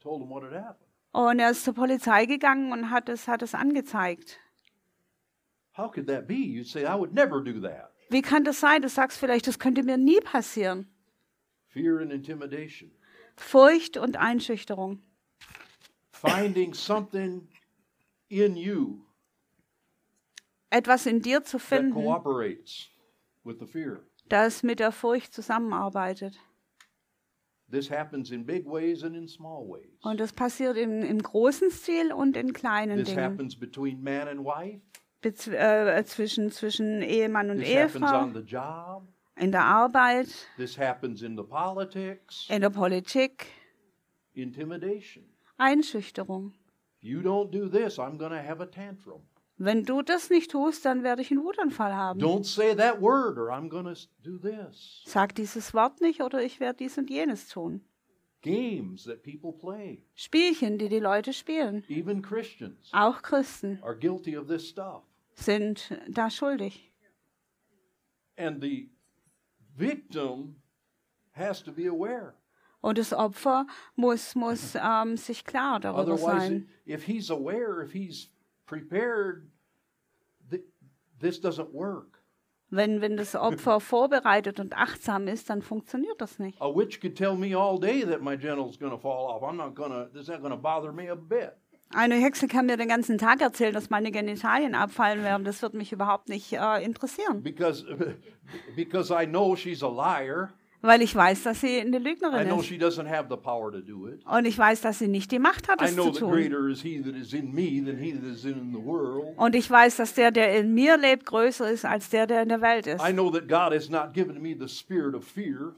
told them what had happened. Und er ist zur Polizei gegangen und hat es, hat es angezeigt. How could that be? You'd say, I would never do that. Wie kann das sein? Du sagst vielleicht, das könnte mir nie passieren. Fear and intimidation. Furcht und Einschüchterung. Finding something in you Etwas in dir zu that finden, cooperates with the fear. das mit der Furcht zusammenarbeitet. This happens in big ways and in small ways. Und das passiert im, im großen Stil und in kleinen This Dingen. Äh, zwischen, zwischen Ehemann und This happens Ehefrau, on the job. in der Arbeit, This happens in the politics. in der Politik. Intimidation. Einschüchterung. If you don't do this, I'm going to have a tantrum. Wenn du das nicht tust, dann werde ich einen Wutanfall haben. Don't say that word or I'm going to do this. Sag dieses Wort nicht oder ich werde dies und jenes tun. Games that people play, Spielchen, die die Leute spielen. even Christians, Auch Christen are guilty of this stuff. Sind da schuldig. And the victim has to be aware. Und das Opfer muss, muss ähm, sich klar darüber Otherwise, sein. if he's aware, if he's prepared, th- this doesn't work. Wenn, wenn das Opfer vorbereitet und achtsam ist, dann funktioniert das nicht. A witch could tell me all day that my genitals going to fall off. I'm not going to, this is not going to bother me a bit. Eine Hexe kann mir den ganzen Tag erzählen, dass meine Genitalien abfallen werden. Das wird mich überhaupt nicht äh, interessieren, Because, because I know she's a liar. Weil ich weiß, dass sie eine Lügnerin ist. Und ich weiß, dass sie nicht die Macht hat, es zu tun. Und ich weiß, dass der, der in mir lebt, größer ist als der, der in der Welt ist.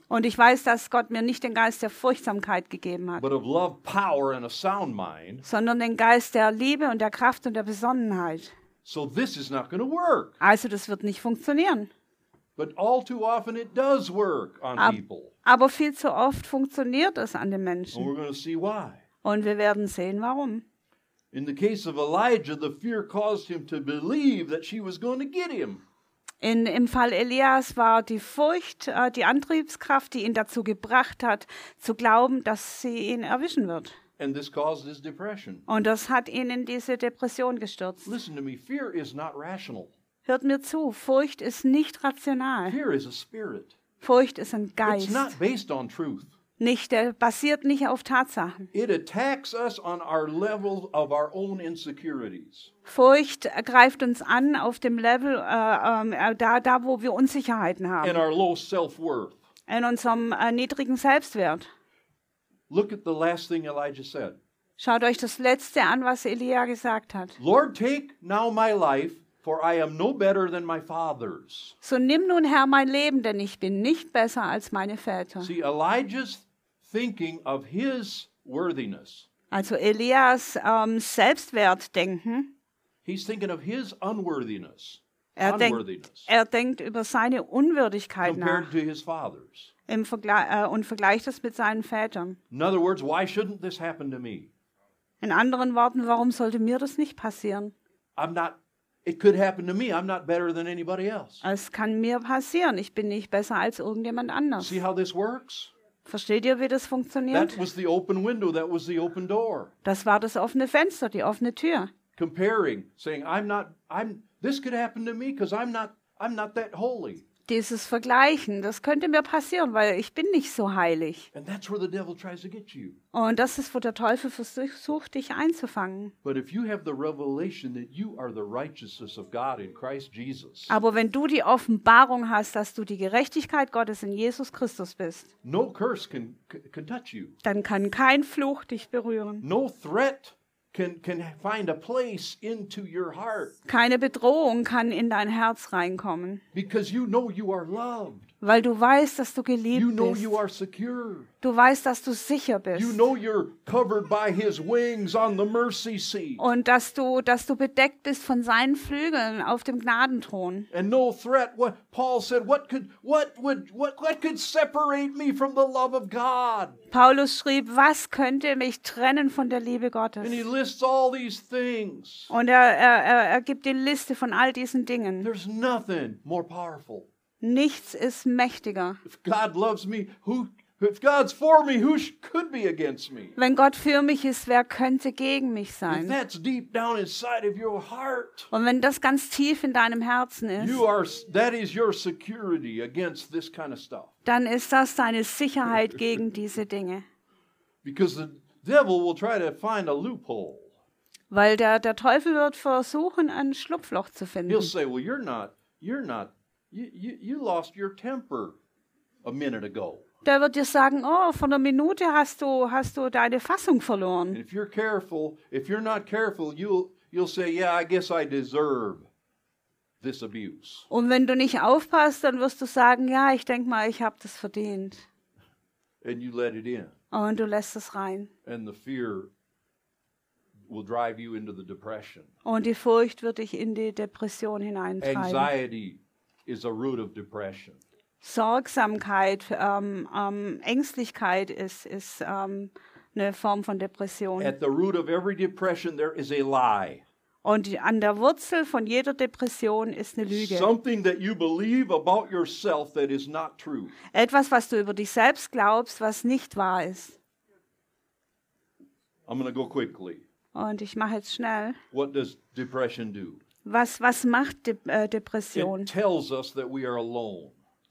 Und ich weiß, dass Gott mir nicht den Geist der Furchtsamkeit gegeben hat, but of love, power, and a sound mind. sondern den Geist der Liebe und der Kraft und der Besonnenheit. So this is not going to work. Also das wird nicht funktionieren. Aber viel zu oft funktioniert es an den And Menschen. we're going to see why. Und wir werden sehen, warum. In the case of Elijah, the fear caused him to believe that she was going to get him. In, Im Fall Elias war die Furcht äh, die Antriebskraft, die ihn dazu gebracht hat, zu glauben, dass sie ihn erwischen wird. And this caused his depression. Und das hat ihn in diese Depression gestürzt. Listen to me fear is not rational, Hört mir zu, Furcht ist nicht rational. fear is a spirit. Furcht ist ein It's Geist. not based on truth. Nicht, der basiert nicht auf Tatsachen. It attacks us on our level of our own insecurities. Furcht greift uns an auf dem Level, äh, ähm, äh, da, da, wo wir Unsicherheiten and haben, our low self worth. in unserem äh, niedrigen Selbstwert. Look at the last thing Elijah said Schaut euch das Letzte an, was Elia gesagt hat. Lord, take now my life, for I am no better than my fathers. So nimm nun Herr mein Leben, denn ich bin nicht besser als meine Väter. See, Elijah's thinking of his worthiness. Also Elias ähm, Selbstwertdenken. He's thinking of his unworthiness. Er denkt, er denkt über seine Unwürdigkeit nach im Vergle äh, und vergleicht das mit seinen Vätern. In other words, why shouldn't this happen to me? In anderen Worten, warum sollte mir das nicht passieren? I'm not, it could happen to me. I'm not better than anybody else. Es kann mir passieren. Ich bin nicht besser als irgendjemand anders. See how this works? Versteht ihr, wie das funktioniert? That was the open window, that was the open door. Das war das offene Fenster, die offene Tür. Comparing, saying, I'm not, I'm, this could happen to me because I'm not, I'm not that holy. Dieses Vergleichen, das könnte mir passieren, weil ich bin nicht so heilig. And that's where the devil tries to get you. Und das ist, wo der Teufel versucht, dich einzufangen. Aber wenn du die Offenbarung hast, dass du die Gerechtigkeit Gottes in Jesus Christus bist, no curse can, can touch you. dann kann kein Fluch dich berühren. No threat can, can find a place into your heart Keine Bedrohung kann in dein Herz reinkommen, because you know you are loved. weil du weißt, dass du geliebt bist. you are secure. Du weißt, dass du sicher You bist. know you're covered by his wings on the mercy seat. Und dass du, dass du bedeckt bist von seinen Flügeln auf dem Gnadenthron. And no threat. What Paul said, what could what would what what could separate me from the love of God? Paulus schrieb, was könnte mich trennen von der Liebe Gottes? Lists all these things. Und er, er, er, gibt die Liste von all diesen Dingen. There's nothing more powerful. Nichts ist mächtiger. If God loves me, who if God's for me, who could be against me? Wenn Gott für mich ist, wer könnte gegen mich If sein? that's deep down inside of your heart, Und wenn das ganz tief in deinem Herzen ist, you are that is your security against this kind of stuff. dann ist das deine Sicherheit gegen diese Dinge. Because the devil will try to find a loophole. Weil der, der Teufel wird versuchen, ein Schlupfloch zu He'll finden. say, "Well, you're not you're not you you, you lost your temper a minute ago." Der wird dir sagen, oh, vor einer Minute hast du, hast du deine Fassung And verloren. if you're careful, if you're not careful, you'll you'll say, "Yeah, I guess I deserve this abuse." Und wenn du nicht aufpasst, dann wirst du sagen, ja, ich denke mal, ich habe das verdient. And you let it in. Und du lässt es rein. And the fear will drive you into the depression. Und die Furcht wird dich in die Depression hineintreiben. Anxiety is a root of depression. Sorgsamkeit, ähm, ähm, Ängstlichkeit ist, ist ähm, eine Form von Depression. At the root of every depression, there is a lie. Und an der Wurzel von jeder Depression ist eine Lüge. Something that you believe about yourself that is not true. Etwas, was du über dich selbst glaubst, was nicht wahr ist. Go quickly. Und ich mache jetzt schnell. What does depression do? Was, was macht De äh, Depression?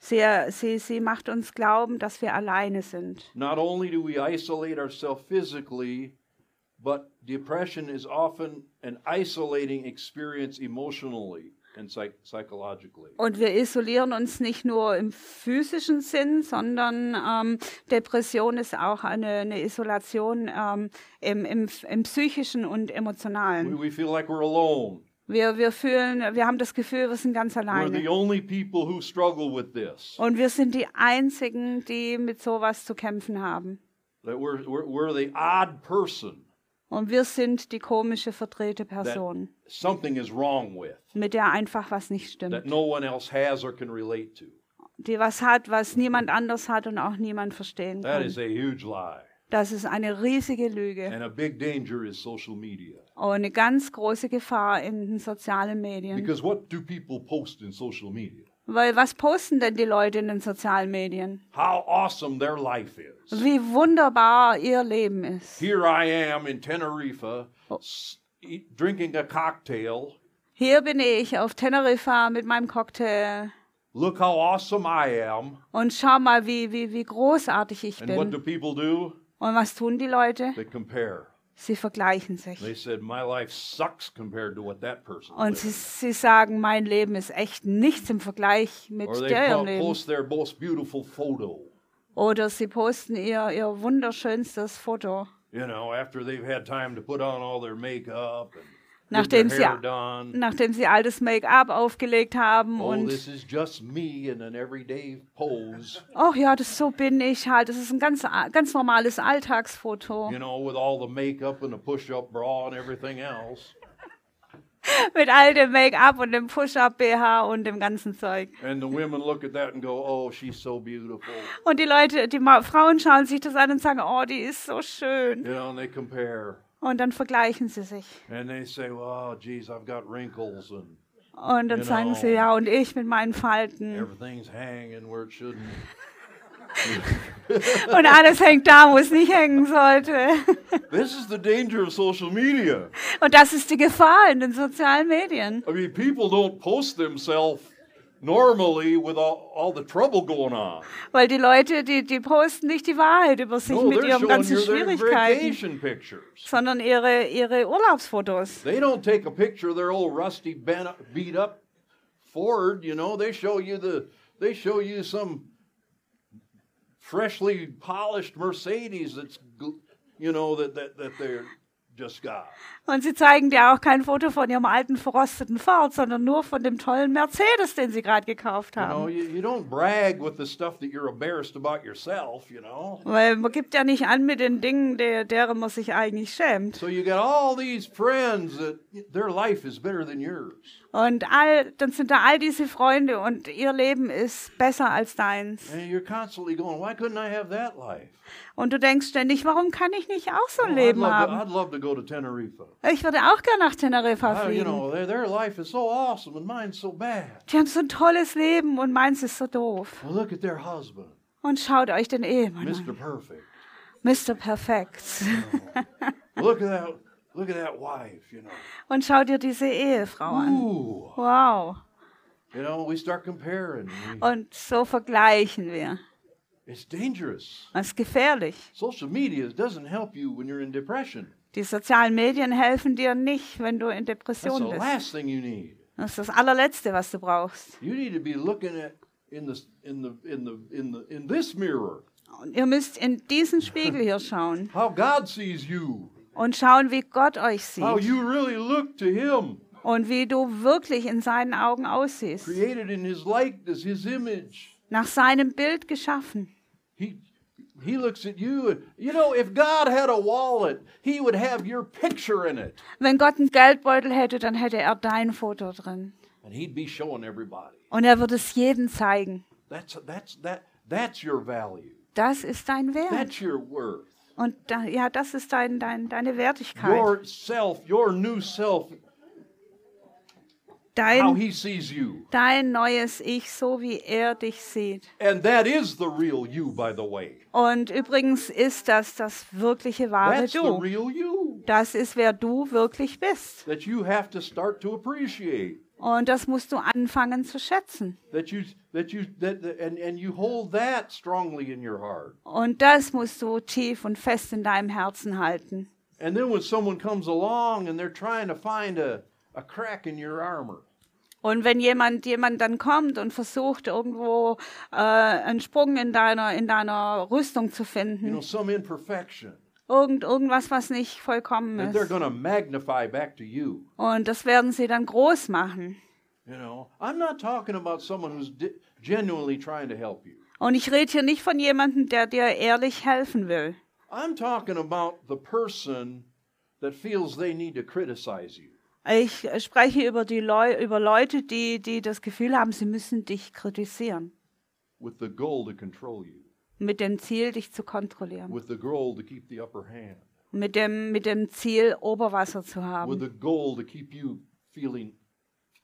Sie, sie, sie macht uns glauben, dass wir alleine sind. Not only do we isolate ourselves physically, but depression is often an isolating experience emotionally and psych- psychologically. Und wir isolieren uns nicht nur im physischen Sinn, sondern ähm, Depression ist auch eine, eine Isolation ähm, im, im, im psychischen und We, emotionalen. we feel like we're alone. Wir, wir fühlen, wir haben das Gefühl, wir sind ganz We're the alleine. only people who struggle with this. Und wir sind die Einzigen, die mit sowas zu kämpfen haben. That we're, we're, we're the odd person Und wir sind die komische verdrehte Person, something is wrong with, mit der einfach was nicht that stimmt. no one else has or can relate to. Die was hat, was niemand anders hat und auch niemand verstehen That is kann. a huge lie. Das ist eine riesige Lüge. And a big danger is social media. Und eine ganz große Gefahr in den sozialen Medien. Because what do people post in social media? Weil was posten denn die Leute in den sozialen Medien? How awesome their life is. Wie wunderbar ihr Leben ist. Here I am in Tenerife, eat, drinking a cocktail. Hier bin ich auf Teneriffa mit meinem Cocktail. Look how awesome I am. Und schau mal, wie, wie, wie großartig ich And what do bin. people do? Und was tun die Leute? They compare. Sie vergleichen They sich. said, My life sucks compared to what that person Und sie, sie sagen, mein Leben ist echt nichts im Vergleich mit Or they deren Leben. post their most beautiful photo. Oder sie posten ihr, ihr wunderschönstes Foto. You know, after they've had time to put on all their makeup and Nachdem sie, done. nachdem sie all das Make-up aufgelegt haben Oh, und this is just me in an everyday pose. ach ja, das so bin ich halt. Das ist ein ganz, ganz normales Alltagsfoto You know, with all the makeup and the push-up bra and everything else. mit all dem Make-up und dem Push-Up-BH und dem ganzen Zeug. And the women look at that and go, "Oh, she's so beautiful." Und die Leute, die Frauen schauen sich das an und sagen, oh, die ist so schön. You know, and they compare. Und dann vergleichen sie sich. And they say, "Well, geez, I've got wrinkles and Und dann sagen sie, ja, und ich mit meinen Falten. everything's hanging where it shouldn't." Und alles hängt da, wo es nicht hängen sollte. This is the danger of social media. Und das ist die Gefahr in den sozialen Medien. I mean, people don't post themselves normally with all, all the trouble going on. Weil die Leute, die, die posten nicht die Wahrheit über sich No, mit ihren ganzen Schwierigkeiten, sondern ihre, ihre Urlaubsfotos. They don't take a picture of their old rusty, beat up Ford. You know, they show you the they show you some freshly polished Mercedes that's you know that that that they're. Und sie zeigen dir auch kein Foto von ihrem alten verrosteten Ford, sondern nur von dem tollen Mercedes, den sie gerade gekauft haben. Weil man gibt ja nicht an mit den Dingen, der, deren man sich eigentlich schämt. So you got all these friends that their life is better than yours. Und all, dann sind da all diese Freunde und ihr Leben ist besser als deins. Going, why couldn't I have that life? Und du denkst ständig, warum kann ich nicht auch so Oh, ein I'd, Leben to, haben? To go to Tenerife. Ich würde auch gerne nach Teneriffa you fliegen. know, their, their life is so awesome and mine's so bad. Die haben so ein tolles Leben und meins ist so doof. Well, look at their husband, Und schaut euch den Ehemann Mr. an. Perfect. Mr. Perfekt. Look at that. Look at that wife. You know. Und schau dir diese Ehefrau an. Ooh. Wow. You know, we start comparing. Und so vergleichen wir. It's dangerous. Das ist gefährlich. Social media doesn't help you when you're in depression. Die sozialen Medien helfen dir nicht, wenn du in That's Depression the bist. last thing you need. Das ist das allerletzte, was du brauchst. You need to be looking at in the in the in the in the in this mirror Und ihr müsst in diesen Spiegel hier schauen how God sees you, und schauen, wie Gott euch how sieht you really look to Him, und wie du wirklich in seinen Augen aussiehst. created in His likeness, His image. Nach seinem Bild geschaffen. He he looks at you and you know if God had a wallet, he would have your picture in it Wenn Gott einen Geldbeutel hätte, dann hätte er dein Foto drin. and he'd be showing everybody. Und er würde es jedem zeigen. That's that's that that's your value. Das ist dein Wert. That's your worth. Und da, ja, das ist dein, dein, deine Wertigkeit. Your self, your new self, how Dein, he sees you. dein neues Ich, so wie er dich sieht. And that is the real you, by the way. Und übrigens ist das das wirkliche wahre That's the Du. real you Das ist, wer du wirklich bist. that you have to start to appreciate. Und das musst du anfangen zu schätzen. You you you. Und das musst du tief und fest in deinem Herzen halten. And then when someone comes along and they're trying to find a, a crack in your armor, Und wenn jemand, jemand dann kommt und versucht, irgendwo äh, einen Sprung in deiner, in deiner Rüstung zu you finden, know, some imperfection, irgend, irgendwas, was nicht vollkommen that they're ist. going to magnify back to you. Und das werden sie dann groß machen. You know, I'm not talking about someone who's di- genuinely trying to help you. Und ich rede hier nicht von jemandem, der dir ehrlich helfen will. I'm talking about the person that feels they need to criticize you. Ich äh, spreche über, die Leu über Leute, die, die das Gefühl haben, sie müssen dich kritisieren. with the goal to control you, Mit dem Ziel, dich zu kontrollieren. with the goal to keep the upper hand, Mit dem, mit dem Ziel, Oberwasser zu with haben. the goal to keep you feeling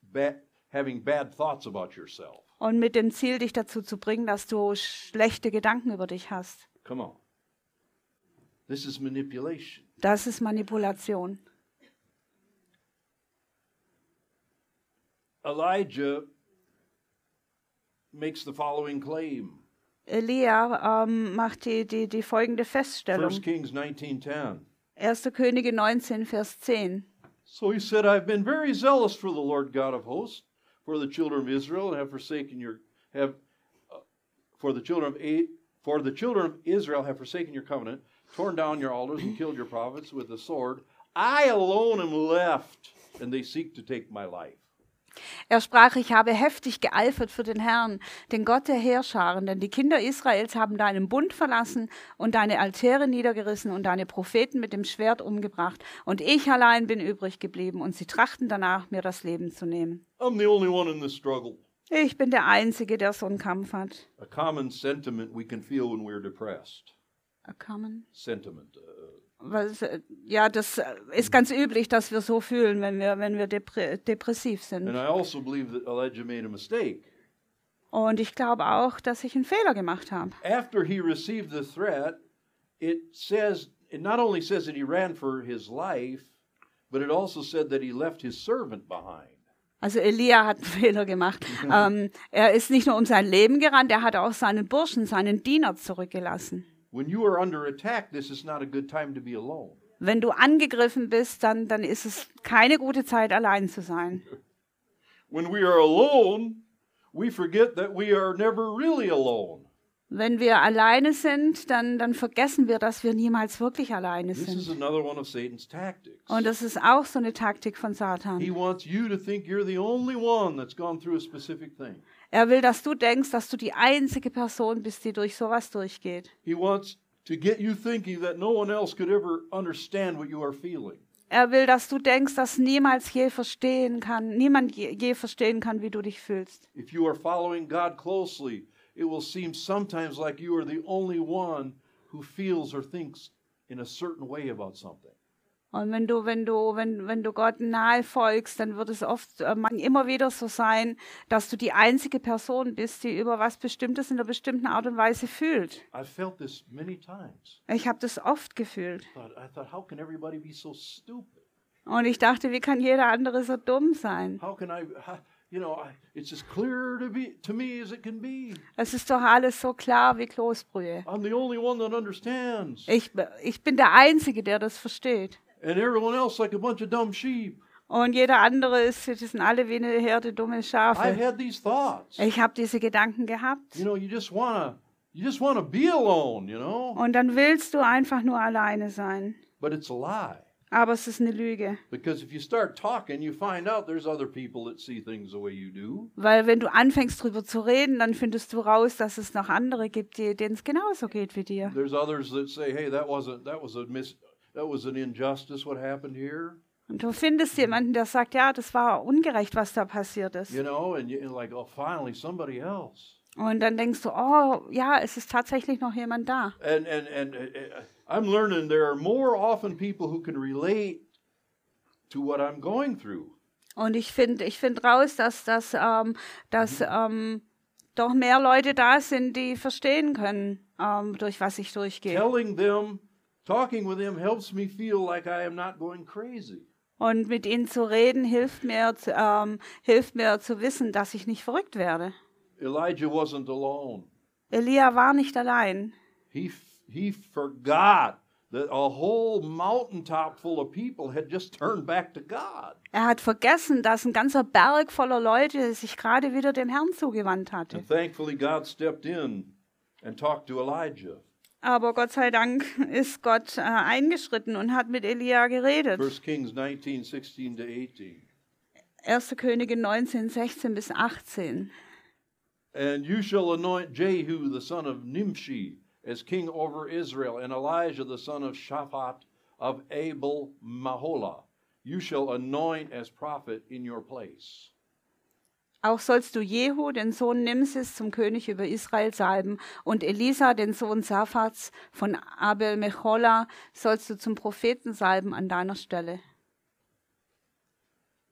bad, having bad thoughts about yourself. Und mit dem Ziel, dich dazu zu bringen, dass du schlechte Gedanken über dich hast. Come on. This is manipulation. Das ist Manipulation. Elijah makes the following claim. Elia ähm, macht die, die, die folgende 1 Feststellung. Kings 19:10. 1. Könige 19, Vers 10. So he said, I've been very zealous for the Lord God of hosts, for the children of Israel, and have forsaken your have uh, for the children of A, for the children of Israel have forsaken your covenant, torn down your altars, and killed your prophets with the sword. I alone am left, and they seek to take my life. Er sprach, ich habe heftig geeifert für den Herrn, den Gott der Heerscharen, denn die Kinder Israels haben deinen Bund verlassen und deine Altäre niedergerissen und deine Propheten mit dem Schwert umgebracht. Und ich allein bin übrig geblieben und sie trachten danach, mir das Leben zu nehmen. I'm the only one in this struggle. Ich bin der Einzige, der so einen Kampf hat. A common sentiment we can feel when we're depressed. A common? Sentiment. Uh, ja, das äh, ist ganz üblich, dass wir so fühlen, wenn wir, wenn wir depre depressiv and sind. I also believe that Elijah made a mistake. Und ich glaube auch, dass ich einen Fehler gemacht habe. after he received the threat, it says it not only says that he ran for his life, but it also said that he left his servant behind. Also Elia hat einen Fehler gemacht. ähm, er ist nicht nur um sein Leben gerannt, er hat auch seinen Burschen, seinen Diener zurückgelassen. When you are under attack, this is not a good time to be alone. Wenn du angegriffen bist, dann, dann ist es keine gute Zeit, allein zu sein. When we are alone, we forget that we are never really alone. Wenn wir alleine sind, dann, dann vergessen wir, dass wir niemals wirklich alleine This is sind. another one of Satan's tactics. Und das ist auch so eine Taktik von He Satan. Er will, dass du denkst, dass du die einzige Person bist, die durch sowas durchgeht. He wants to get you thinking that no one else could ever understand what you are feeling. Er will, dass du denkst, dass niemals je verstehen kann, niemand je, je verstehen kann, wie du dich fühlst. If you are following God closely, it will seem sometimes like you are the only one who feels or thinks in a certain way about something. Und wenn du, wenn du, wenn, wenn du Gott nahe folgst, dann wird es oft äh, immer wieder so sein, dass du die einzige Person bist, die über was Bestimmtes in einer bestimmten Art und Weise fühlt. I've felt this many times. Ich habe das oft gefühlt. Und ich dachte, wie kann jeder andere so dumm sein? How can I, how, you know, I, it's as clear to, be, to me as it can be. Es ist doch alles so klar wie Kloßbrühe. I'm the only one that understands. Ich, ich bin der Einzige, der das versteht. And everyone else like a bunch of dumb sheep. Und jeder andere ist, das sind alle wie eine Herde dumme Schafe. had these thoughts. Ich habe diese Gedanken gehabt. You know, you just wanna, you just wanna be alone, you know. Und dann willst du einfach nur alleine sein. But it's a lie. Aber es ist eine Lüge. Because if you start talking, you find out there's other people that see things the way you do. Weil wenn du anfängst drüber zu reden, dann findest du raus, dass es noch andere gibt, denen es genauso geht wie dir. There's others that say, "Hey, that wasn't that was a mis that was an injustice what happened here." Und du findest jemanden, der sagt, ja, das war ungerecht, was da passiert ist. You know, and, you, and like, oh, finally somebody else. Und dann denkst du, oh, ja, es ist tatsächlich noch jemand da. And and and uh, uh, I'm learning there are more often people who can relate to what I'm going through. Und ich finde ich find raus, dass, dass, ähm, dass ähm, doch mehr Leute da sind, die verstehen können, ähm, durch was ich durchgehe. Telling them, talking with them helps me feel like I am not going crazy. Und mit ihnen zu reden hilft mir, zu- ähm, hilft mir zu wissen, dass ich nicht verrückt werde. Elijah wasn't alone. Elia war nicht allein. He he forgot that a whole mountaintop full of people had just turned back to God. Er hat vergessen, dass ein ganzer Berg voller Leute sich gerade wieder dem Herrn zugewandt hatte. And thankfully God stepped in and talked to Elijah. Aber Gott sei Dank ist Gott äh, eingeschritten und hat mit Elia geredet. 1 Kings 19, 16 to 18. 1. Könige 19, 16 bis 18. And you shall anoint Jehu the son of Nimshi as king over Israel, and Elijah the son of Shaphat of Abel Maholah. You shall anoint as prophet in your place. Auch sollst du Jehu, den Sohn Nimsis, zum König über Israel salben, und Elisa, den Sohn Saphats von Abel Mechola, sollst du zum Propheten salben an deiner Stelle.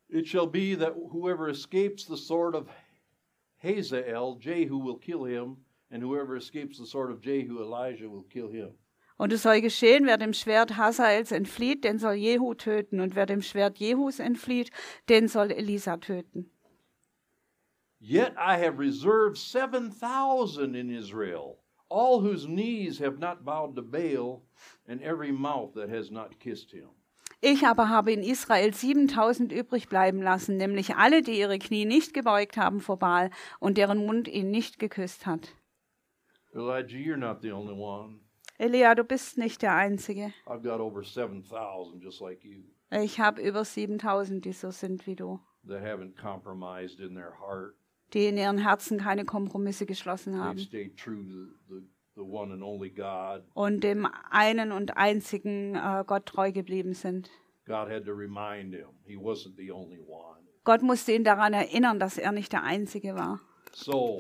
It shall be that whoever escapes the sword of Hazael, Jehu will kill him, and whoever escapes the sword of Jehu, Elijah will kill him. Und es soll geschehen, wer dem Schwert Hazaels entflieht, den soll Jehu töten, und wer dem Schwert Jehus entflieht, den soll Elisa töten. Yet I have reserved 7,000 in Israel, all whose knees have not bowed to Baal, and every mouth that has not kissed him. Ich aber habe in Israel 7000 übrig bleiben lassen, nämlich alle, die ihre Knie nicht gebeugt haben vor Baal und deren Mund ihn nicht geküsst hat. Elijah, you're not the only one. Elia, du bist nicht der Einzige. I've got over 7,000 just like you Ich habe über 7000, die so sind wie du, that haven't compromised in their heart. Die in ihren Herzen keine Kompromisse geschlossen haben und dem einen und einzigen äh, Gott treu geblieben sind. God had to remind him he wasn't the only one. Gott musste ihn daran erinnern, dass er nicht der Einzige war. So,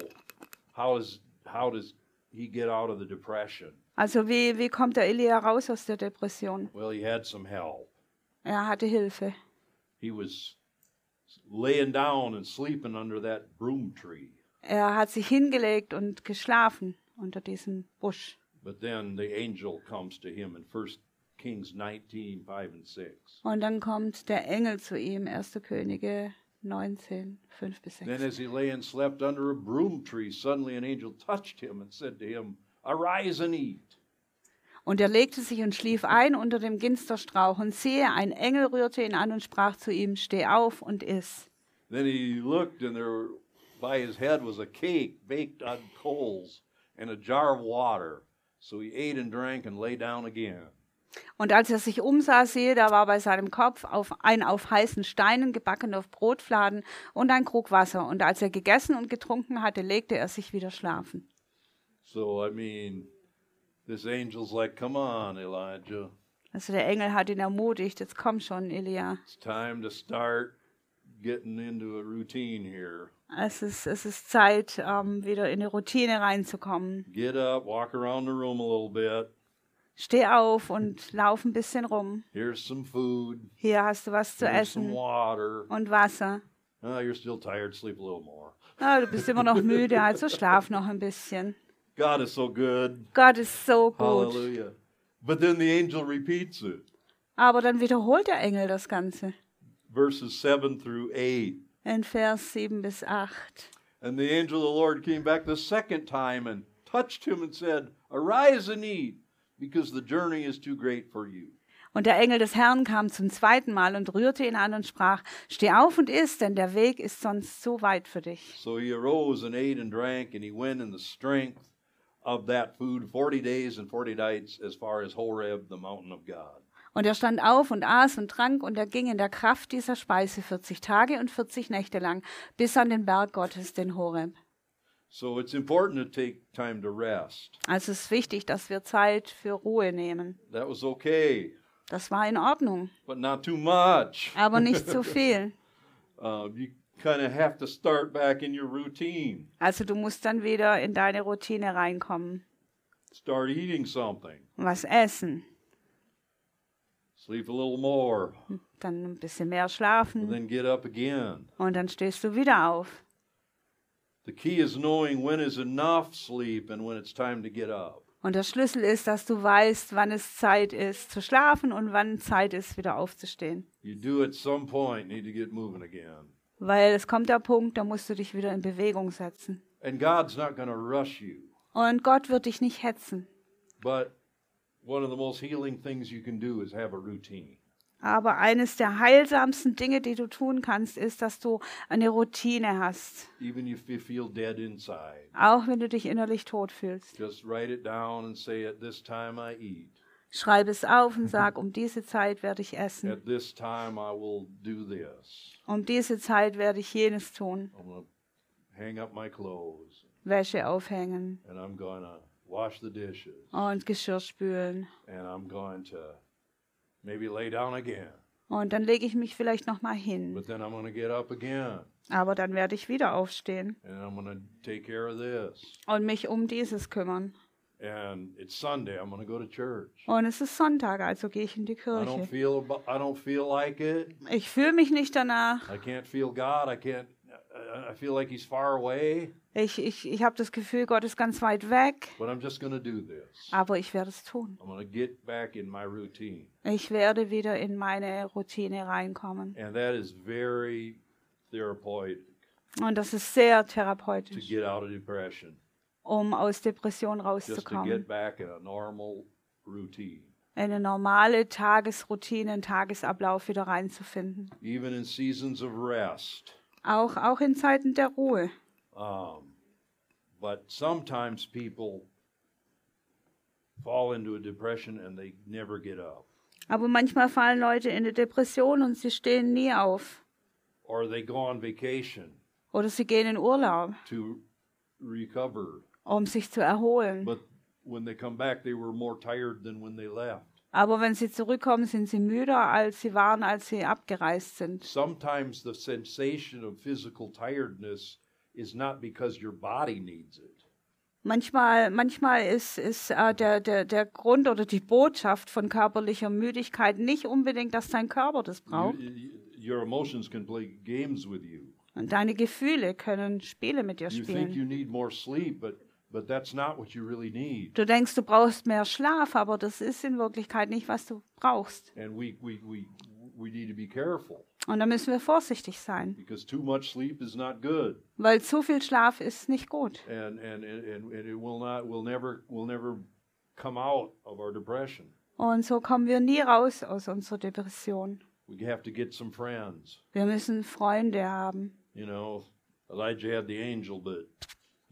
how is how does he get out of the depression? Also wie, wie kommt der Elia raus aus der Depression? Well, he had some help. Er hatte Hilfe. He was laying down and sleeping under that broom tree. Er hat sich hingelegt und geschlafen unter diesem Busch. But then the angel comes to him in 1 Kings 19, 5 and 6. Und dann kommt der Engel zu ihm, 1. Könige 19, 5 bis 6. Then, as he lay and slept under a broom tree, suddenly an angel touched him and said to him, Arise and eat. Und er legte sich und schlief ein unter dem Ginsterstrauch, und siehe, ein Engel rührte ihn an und sprach zu ihm, Steh auf und iss. Then he looked, and there by his head was a cake baked on coals and a jar of water. So he ate and drank and lay down again. Und als er sich umsah, siehe, da war bei seinem Kopf auf, ein auf heißen Steinen gebackener Brotfladen und ein Krug Wasser. Und als er gegessen und getrunken hatte, legte er sich wieder schlafen. So, I mean, this angel's like, Come on, Elijah. Also der Engel hat ihn ermutigt, jetzt komm schon, Elia. It's time to start getting into a routine here. Es ist, es ist Zeit, ähm, wieder in eine Routine reinzukommen. Get up, walk around the room a little bit. Steh auf und lauf ein bisschen rum. Here's some food. Hier hast du was zu Here's some essen water. und Wasser. Oh, you're still tired. Sleep a little more. Ah, du bist immer noch müde, also schlaf noch ein bisschen. God is so good. Gott ist so gut. Hallelujah. But then the angel repeats it. Aber dann wiederholt der Engel das Ganze Verses 7 through 8. in Vers 7 bis 8. And the angel of the Lord came back the second time and touched him and said, Arise and eat, because the journey is too great for you. Und der Engel des Herrn kam zum zweiten Mal und rührte ihn an und sprach, Steh auf und iss, denn der Weg ist sonst so weit für dich. So he arose and ate and drank, and he went in the strength of that food 40 days and 40 nights as far as Horeb, the mountain of God. Und er stand auf und aß und trank, und er ging in der Kraft dieser Speise 40 Tage und 40 Nächte lang, bis an den Berg Gottes, den Horeb. So it's important to take time to rest. Also es ist wichtig, dass wir Zeit für Ruhe nehmen. That was okay, Das war in Ordnung, but not too much. aber nicht zu viel. Uh, you kind of have to start back in your routine. Also du musst dann wieder in deine Routine reinkommen. Start eating something. Was essen, Sleep a little more. dann ein bisschen mehr And schlafen then get up again. und dann stehst du wieder auf. The key is knowing when is enough sleep and when it's time to get up. Und der Schlüssel ist, dass du weißt, wann es Zeit ist zu schlafen und wann Zeit ist, wieder aufzustehen. You do at some point need to get moving again. Weil es kommt der Punkt, da musst du dich wieder in Bewegung setzen. And God's not going to rush you. Und Gott wird dich nicht hetzen. But one of the most healing things you can do is have a routine. Aber eines der heilsamsten Dinge, die du tun kannst, ist, dass du eine Routine hast. Inside. Auch wenn du dich innerlich tot fühlst. Just write it down and say, At this time I eat. Schreib es auf und sag, um diese Zeit werde ich essen. At this time I will do this. Um diese Zeit werde ich jenes tun. I'm hang up my clothes Wäsche aufhängen and I'm to wash the dishes und Geschirr spülen. and I'm going to maybe lay down again. Und dann lege ich mich vielleicht noch mal hin. But then I'm to get up again Aber dann werde ich wieder aufstehen and I'm to take care of this. und mich um dieses kümmern. And it's Sunday. I'm going to go to church. Und es ist Sonntag, also gehe ich in die I don't Kirche. feel I don't feel like it. Ich fühle mich nicht danach. I can't feel God. I can't I- I feel like he's far away, Ich, ich, ich habe das Gefühl, Gott ist ganz weit weg. but I'm just going to do this. Aber ich werde es tun. I'm going to get back in my routine. Ich werde wieder in meine Routine reinkommen. And that is very therapeutic Und das ist sehr to therapeutisch, get out of depression. Um aus Depression rauszukommen. Eine normale Tagesroutine, einen Tagesablauf wieder reinzufinden. Even in seasons of rest. Auch, auch in Zeiten der Ruhe. Um, but sometimes people fall into a depression and they never get up. Aber manchmal fallen Leute in eine Depression und sie stehen nie auf. Or they go on vacation Oder sie gehen in Urlaub, to recover. Um sich zu erholen. But when they come back, they were more tired than when they left. Aber wenn sie zurückkommen, sind sie müder, als sie waren, als sie abgereist sind. Sometimes the sensation of physical tiredness is not because your body needs it. Manchmal, manchmal ist, ist äh, der, der, der Grund oder die Botschaft von körperlicher Müdigkeit nicht unbedingt, dass dein Körper das braucht. your emotions can play games with you. Und deine Gefühle können Spiele mit dir You think you spielen. need more sleep, but but that's not what you really need. Du denkst, du brauchst mehr Schlaf, aber das ist in Wirklichkeit nicht, was du brauchst. And we we we we need to be careful Und da müssen wir vorsichtig sein, because too much sleep is not good. weil zu viel Schlaf ist nicht gut. and and and, and and it will not will never will never come out of our depression Und so kommen wir nie raus aus unserer Depression. we have to get some friends Wir müssen Freunde haben. you know elijah had the angel but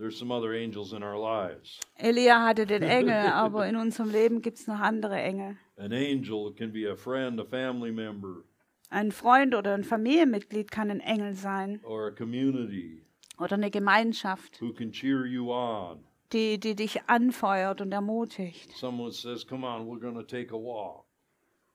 there's some other angels in our lives. Elia hatte den Engel, aber in unserem Leben gibt es noch andere Engel. an angel can be a friend a family member. Ein Freund oder ein Familienmitglied kann ein Engel sein. Or a community. Oder eine Gemeinschaft, who can cheer you on. Die, die dich anfeuert und ermutigt. someone says come on we're going to take a walk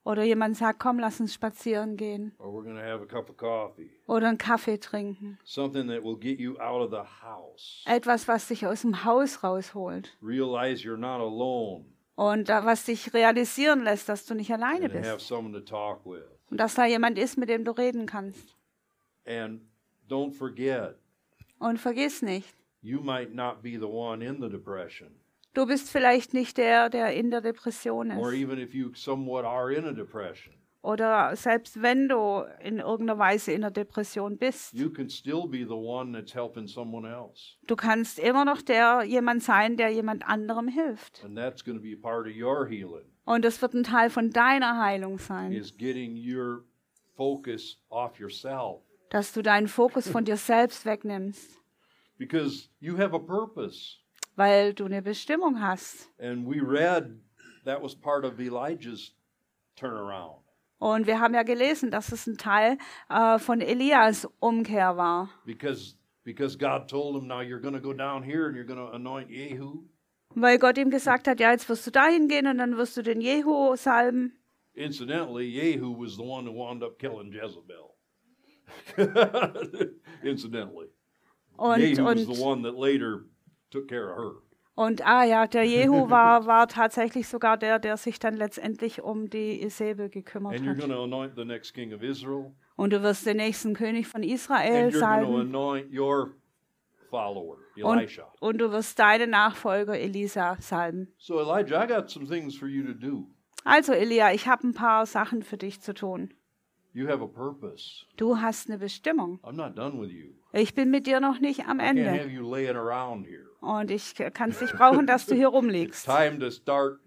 Oder jemand sagt, komm, lass uns spazieren gehen. or we're going to have a cup of coffee Oder einen Kaffee trinken. something that will get you out of the house Etwas, was dich aus dem Haus rausholt. realize you're not alone Und da, was dich realisieren lässt, dass du nicht alleine and have bist. someone to talk with Und dass da jemand ist, mit dem du reden kannst. And don't forget, Und vergiss nicht, you might not be the one in the depression. Du bist vielleicht nicht der, der in der Depression Or ist. even if you somewhat are in a depression, Oder selbst wenn du in irgendeiner Weise in der Depression bist, you can still be the one that's helping someone else. du kannst immer noch der jemand sein, der jemand anderem hilft. And that's going to be part of your healing, Und das wird ein Teil von deiner Heilung sein, is getting your focus off yourself. dass du deinen Fokus von dir selbst wegnimmst, Because you have a purpose. Weil du eine Bestimmung hast. And we read that was part of Elijah's turnaround. Und wir haben ja gelesen, dass es ein Teil äh, von Elias Umkehr war. Because because God told him, now you're going to go down here and you're going to anoint Jehu. Weil Gott ihm gesagt hat, ja, jetzt wirst du dahin gehen und dann wirst du den Jehu salben. Incidentally, Jehu was the one who wound up killing Jezebel. Incidentally, Und, Jehu was the und, one that later took care of her. und ah ja, der Jehu war, war tatsächlich sogar der, der sich dann letztendlich um die Isabel gekümmert And you're hat. going to anoint the next king of Israel, Und du wirst den nächsten König von Israel and you're going to salben. anoint your follower, Und, Elisha. und du wirst deinen Nachfolger Elisa salben. So, Elijah, I got some things for you to do. Also Elia, ich habe ein paar Sachen für dich zu tun. You have a purpose. Du hast eine Bestimmung. I'm not done with you. Ich bin mit dir noch nicht am Ende. Und ich kann es nicht brauchen, dass du hier rumliegst. time to start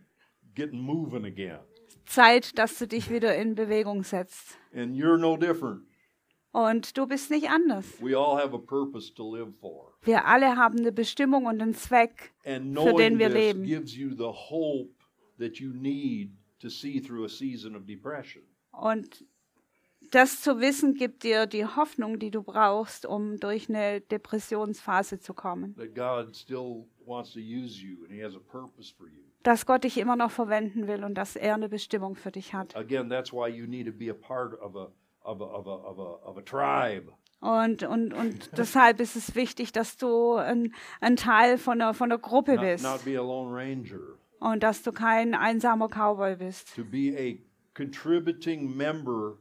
getting moving again. Zeit, dass du dich wieder in Bewegung setzt. And you're no different. Und du bist nicht anders. We all have a purpose to live for. Wir alle haben eine Bestimmung und einen Zweck. And Für den wir leben. gives you the hope that you need to see through a season of depression. Und das zu wissen gibt dir die Hoffnung, die du brauchst, um durch eine Depressionsphase zu kommen. That God still wants to use you and He has a purpose for you. Dass Gott dich immer noch verwenden will und dass er eine Bestimmung für dich hat. Again, that's why you need to be a part of a of a of a of a, of a tribe. Und, und, und deshalb ist es wichtig, dass du ein, ein Teil von einer, von einer Gruppe Not, bist not ranger. und dass du kein einsamer Cowboy bist, To be a contributing member.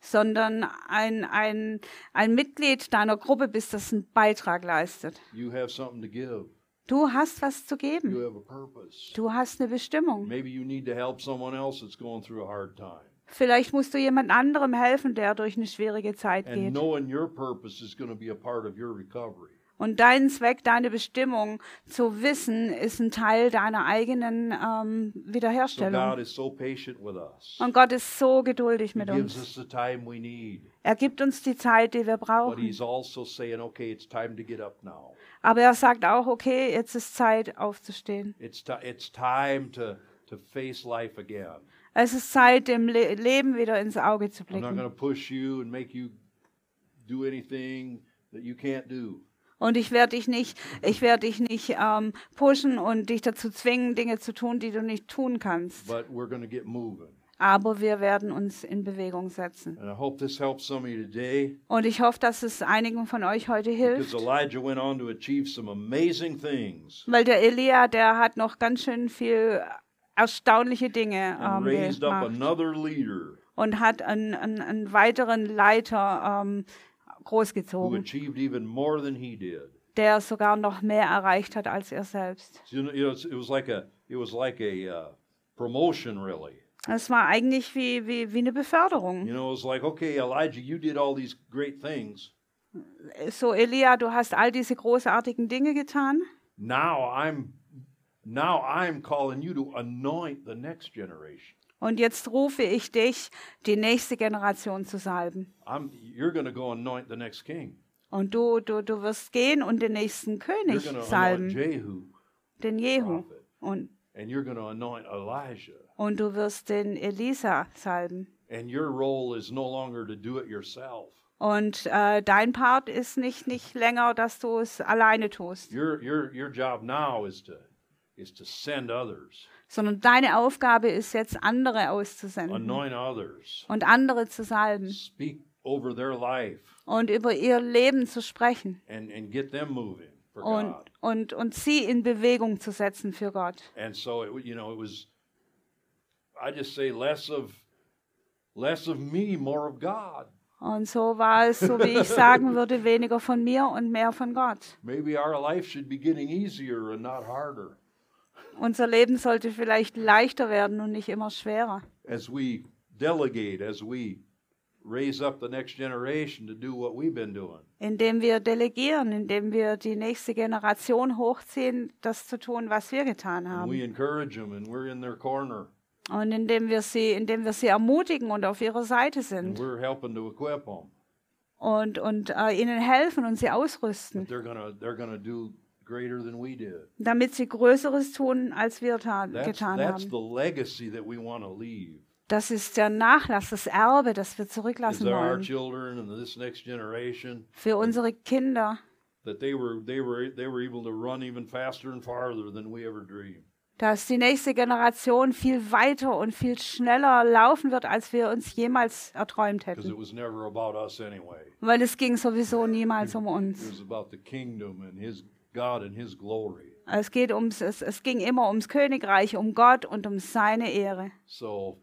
Sondern ein, ein, ein Mitglied deiner Gruppe bist, das einen Beitrag leistet. You have something to give. Du hast was zu You geben. have a purpose. Du hast eine Bestimmung. Maybe you need to help someone else that's going through a hard time. Vielleicht musst du jemand anderem helfen, der durch eine schwierige Zeit And geht. knowing your purpose is going to be a part of your recovery. Und dein Zweck, deine Bestimmung zu wissen, ist ein Teil deiner eigenen ähm, Wiederherstellung. God is so patient with us. Und Gott ist so geduldig mit uns. Er gibt uns die Zeit, die wir brauchen. He's also saying, okay, it's time to get up now. Aber er sagt auch, okay, jetzt ist Zeit aufzustehen. It's, ti it's time to, to face life again. Es ist Zeit, dem Le Leben wieder ins Auge zu I'm not going blicken. to push you and make you do anything that you can't do. Und ich werde dich nicht, ich werde dich nicht ähm, pushen und dich dazu zwingen, Dinge zu tun, die du nicht tun kannst. But we're going to get moving. Aber wir werden uns in Bewegung setzen. And I hope this helps some of you today. Und ich hoffe, dass es einigen von euch heute hilft. Elijah went on to achieve some amazing things Weil der Elia, der hat noch ganz schön viel erstaunliche Dinge ähm, raised up gemacht another leader und hat einen, einen, einen weiteren Leiter ähm, großgezogen, achieved even more than he did. der sogar noch mehr erreicht hat als er selbst. It was it was. Es war eigentlich wie, wie, wie eine Beförderung. You know, it's like, okay, Elijah, you did all these great things. So, Elia, du hast all diese großartigen Dinge getan. Now I'm now I'm calling you to anoint the next generation. Und jetzt rufe ich dich, die nächste Generation zu salben. I'm you're going to go anoint the next king. Und du, du, du wirst gehen und den nächsten You're König salben, Jehu den Jehu. prophet. Und, and you're going to anoint Elijah. und du wirst den Elisa salben. And your role is no longer to do it yourself. Und äh, dein Part ist nicht, nicht länger, dass du es alleine tust, Your your your job now is to is to send others, sondern deine Aufgabe ist jetzt, andere auszusenden anoint others, und andere zu salben speak over their life, und über ihr Leben zu sprechen and and get them moving for und, God. und, und sie in Bewegung zu setzen für Gott. And so it you know it was. I just say less of less of me, more of God. Und so war es, so wie ich sagen würde, weniger von mir und mehr von Gott. Maybe our life should be getting easier and not harder Unser Leben sollte vielleicht leichter werden und nicht immer schwerer. as we delegate, as we raise up the next generation to do what we've been doing. Indem wir delegieren, indem wir die nächste Generation hochziehen, das zu tun, was wir getan And haben. we encourage them, and we're in their corner, Und indem wir sie, indem wir sie ermutigen und auf ihrer Seite and sind we're helping to equip them. und, und äh, ihnen helfen und sie ausrüsten, They're gonna they're gonna do greater than we did. damit sie Größeres tun, als wir ta- That's getan that's haben. the legacy that we want to leave. Das ist der Nachlass, das Erbe, das wir zurücklassen our wollen children and this next generation für unsere Kinder. that they were they were they were able to run even faster and farther than we ever dreamed. dass die nächste Generation viel weiter und viel schneller laufen wird, als wir uns jemals erträumt Because hätten. it was never about us anyway. Weil es ging sowieso niemals um It uns. was about the kingdom and His God and His glory. Es, geht ums, es, es ging immer ums Königreich, um Gott und um seine Ehre. So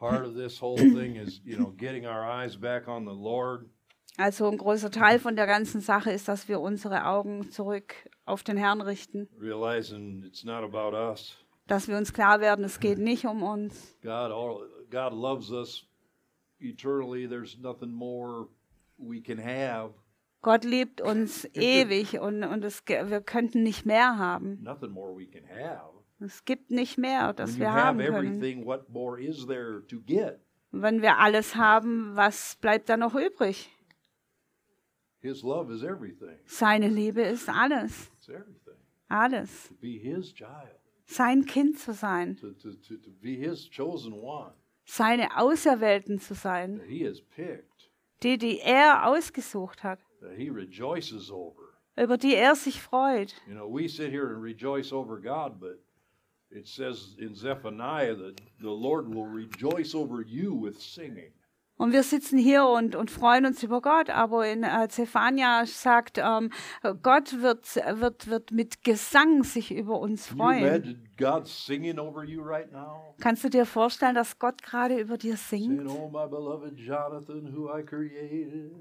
part of this whole thing is, you know, getting our eyes back on the Lord, Also ein großer Teil von der ganzen Sache ist, dass wir unsere Augen zurück auf den Herrn richten. realizing it's not about us. Dass wir uns klar werden, es geht nicht um uns. God, all, God loves us eternally. There's nothing more we can have, Gott liebt uns ewig und, und es, wir könnten nicht mehr haben. nothing more we can have. Es gibt nicht mehr, das wir haben können. Wenn wir alles haben, was bleibt da noch übrig? Seine Liebe ist alles. It's everything. Alles. To be His child, Sein Kind zu sein. Seine Auserwählten zu sein. that He has picked, Die, die er ausgesucht hat. Über die er sich freut. You know, we sit here and rejoice over God, but it says in Zephaniah that the Lord will rejoice over you with singing. Und wir sitzen hier und, und freuen uns über Gott, aber in äh, Zephania sagt, ähm, Gott wird, wird, wird mit Gesang sich über uns freuen. imagine God singing over you right now? Kannst du dir vorstellen, dass Gott gerade über dir Saying, singt? Oh, my beloved Jonathan, who I created,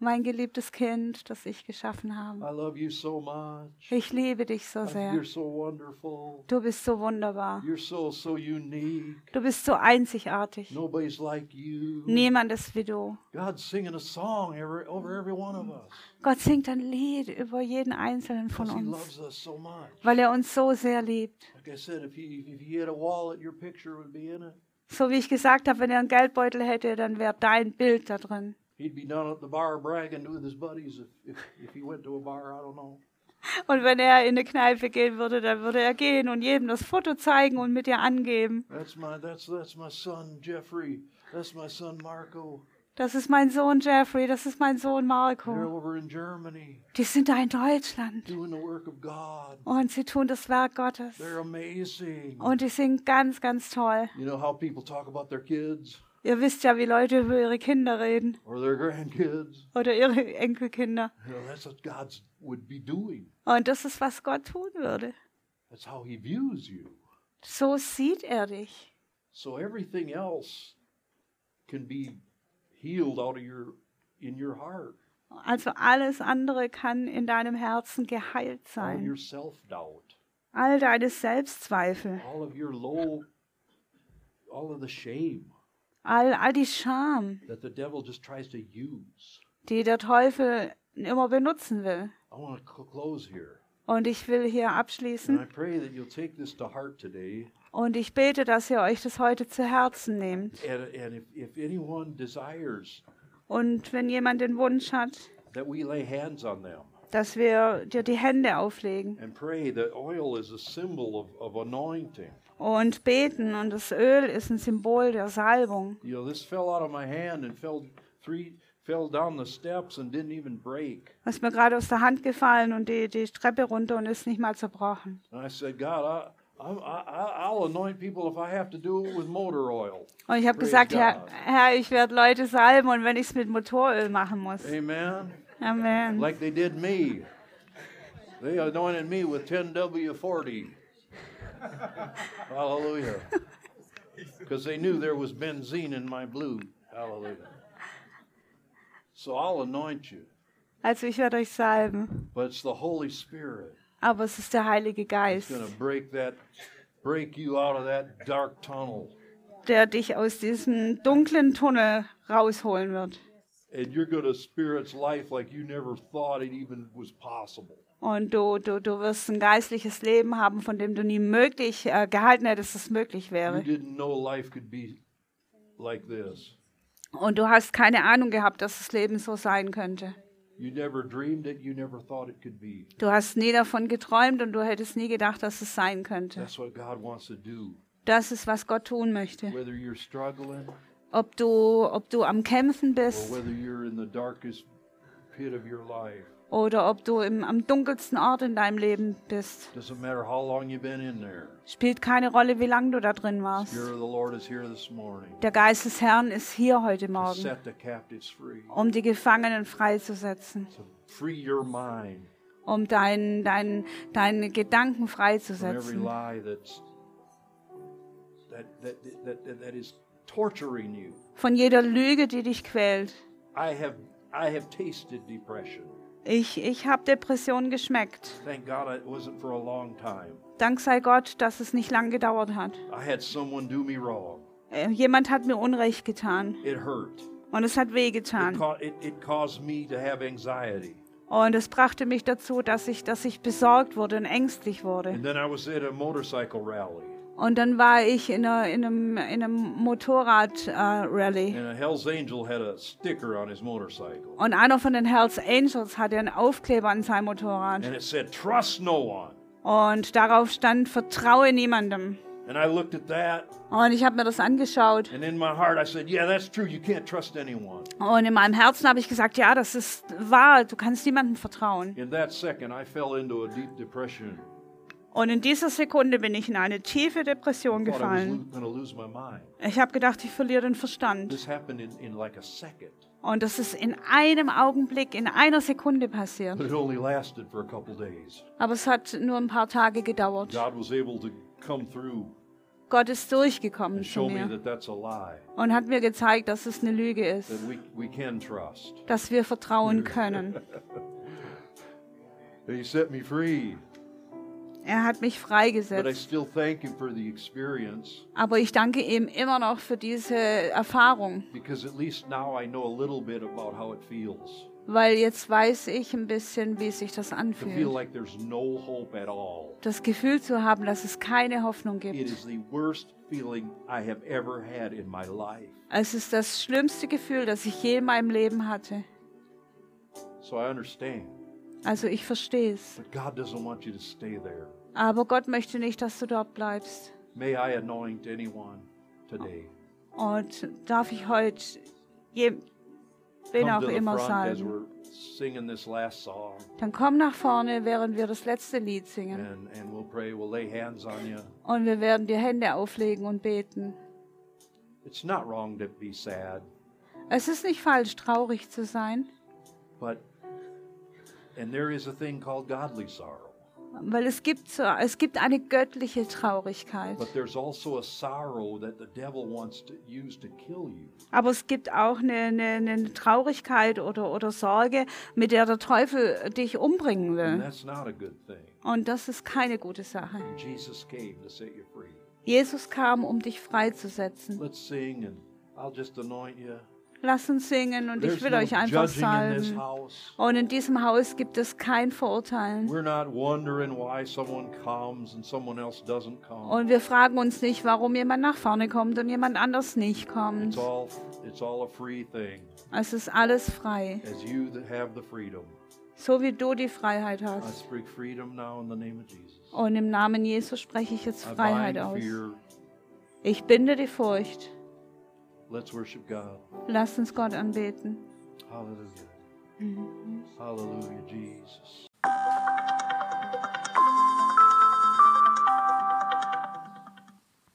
Mein geliebtes Kind, das ich geschaffen I habe. love you so much. Ich liebe dich so sehr. You're so wonderful. Du bist so wunderbar. You're so, so unique. Du bist so einzigartig. Nobody's like you. Niemand ist wie du. God's singing a song every, over every one of us. Gott singt ein Lied über jeden einzelnen von uns, loves us so much. weil er uns so sehr liebt. Like I said, if he, if he had a wallet, your picture would be in it. So wie ich gesagt habe, wenn er einen Geldbeutel hätte, dann wäre dein Bild da drin. He'd be down at the bar bragging with his buddies if, if, if he went to a bar, I don't know. Und wenn er in eine Kneipe gehen würde, dann würde er gehen und jedem das Foto zeigen und mit dir angeben. That's my that's that's my son Jeffrey. That's my son Marco. Das ist mein Sohn Jeffrey, das ist mein Sohn They're Marco. over in Germany Die sind da in Deutschland doing the work of God. und sie tun das Werk Gottes. They're amazing. Und die sind ganz, ganz toll. You know how people talk about their kids Ihr wisst ja, wie Leute über ihre Kinder reden or their grandkids. oder ihre Enkelkinder. Und das ist, was Gott tun würde. That's how He views you. So sieht er dich. So everything else can be healed out of your in your heart. Also alles andere kann in deinem Herzen geheilt All sein. your self doubt, All deine Selbstzweifel, all of your low, all of the shame all, all die Scham, die der Teufel immer benutzen will. I want to close here. Und ich will hier abschließen pray that you'll take this to heart today. und ich bete, dass ihr euch das heute zu Herzen nehmt. And, and if, if anyone desires Und wenn jemand den Wunsch hat, that we lay hands on them dass wir dir die Hände auflegen and pray that oil is a symbol of, of anointing. Und beten und das Öl ist ein Symbol der Salbung. You know, this fell out of my hand and fell three fell down the steps and didn't even break. Das ist mir gerade aus der Hand gefallen und die, die Treppe runter und ist nicht mal zerbrochen. And I said, God, I, I'm, I, I- I'll anoint people if I have to do it with motor oil. Und ich habe gesagt, Herr. Herr, ich werde Leute salben und wenn ich es mit Motoröl machen muss. Amen. Amen. Like they did me. They anointed me with 10W40. Hallelujah. Because they knew there was benzene in my blue. Hallelujah. So I'll anoint you. Also ich werde euch salben, But it's the Holy Spirit aber es ist der Heilige Geist, going to break that, break you out of that dark tunnel. der dich aus diesem dunklen Tunnel rausholen wird. And you're going to experience life like you never thought it even was possible. Und du, du, du wirst ein geistliches Leben haben, von dem du nie möglich äh, gehalten hättest, dass es möglich You wäre. didn't know life could be like this. Und du hast keine Ahnung gehabt, dass das Leben so sein könnte. You never dreamed it, you never thought it could be. Du hast nie davon geträumt und du hättest nie gedacht, dass es sein könnte. That's what God wants to do. Das ist, was Gott tun möchte. Whether you're struggling Ob du, ob du am Kämpfen or bist whether you're in the darkest pit of your life, oder ob du im, am dunkelsten Ort in deinem Leben bist. Spielt keine Rolle, wie lange du da drin warst. Der Geist des Herrn ist hier heute Morgen, um die Gefangenen freizusetzen, um dein, dein, deine Gedanken freizusetzen. Von jeder Lüge, die dich quält. I have I have tasted depression. Ich, ich habe Depressionen geschmeckt. Thank God it wasn't for a long time. Dank sei Gott, dass es nicht lang gedauert hat. I had someone do me wrong. Äh, Jemand hat mir Unrecht getan It hurt. und es hat It, wehgetan. ca- it, it caused me to have anxiety. Und es brachte mich dazu, dass ich, dass ich besorgt wurde und ängstlich wurde. And then I was at a motorcycle rally, Und dann war ich in, einer, in einem, in einem Motorrad-Rally. and a Hell's Angel had a sticker on his motorcycle. und einer von den Hells Angels hatte einen Aufkleber an seinem Motorrad. And it said, Trust no one. Und darauf stand, vertraue niemandem. And I looked at that, Und ich habe mir das angeschaut. and in my heart I said, Yeah, that's true. You can't trust anyone. Und in meinem Herzen habe ich gesagt, ja, das ist wahr, du kannst niemandem vertrauen. In that second, I fell into a deep depression. Und in dieser Sekunde bin ich in eine tiefe Depression gefallen. Ich habe gedacht, ich verliere den Verstand. Und das ist in einem Augenblick, in einer Sekunde passiert. but it only lasted for a couple days. Aber es hat nur ein paar Tage gedauert. Gott ist durchgekommen zu show me mir that that's a lie, und hat mir gezeigt, dass es eine Lüge ist, dass wir vertrauen können. Er hat mich freigesetzt. Aber ich danke ihm immer noch für diese Erfahrung, because at least now I know a little bit about how it feels. weil jetzt weiß ich ein bisschen, wie sich das anfühlt. Das Gefühl zu haben, dass es keine Hoffnung It gibt. is the worst feeling I have ever had in my life. Es ist das schlimmste Gefühl, das ich je in meinem Leben hatte. So I understand. Also ich verstehe es. But God doesn't want you to stay there. Aber Gott möchte nicht, dass du dort bleibst. May I anoint anyone today. Und darf ich heute, je, wen auch immer song, dann komm nach vorne, während wir das letzte Lied singen. and, and we'll pray. We'll. Und wir werden die Hände auflegen und beten. It's not wrong to be sad, Es ist nicht falsch, traurig zu sein, but and there is a thing called godly sorrow. weil es gibt, so, es gibt eine göttliche Traurigkeit. But there's also a sorrow that the devil wants to use to kill you. Aber es gibt auch eine, eine, eine Traurigkeit oder, oder Sorge, mit der der Teufel dich umbringen And will. that's not a good thing. Und das ist keine gute Sache. Jesus came to set you free. Jesus kam, um dich freizusetzen. Let's sing and I'll just anoint you. Lass uns singen und ich will euch einfach salben. Und in diesem Haus gibt es kein Verurteilen. Und wir fragen uns nicht, warum jemand nach vorne kommt und jemand anders nicht kommt. It's all it's all a free thing Es ist alles frei, so wie du die Freiheit I hast. speak freedom now in the name of Jesus. Und im Namen Jesus spreche ich jetzt Freiheit aus. Ich binde die Furcht. Let's worship God. Lasst uns Gott anbeten. Hallelujah. Mm -hmm. Hallelujah, Jesus.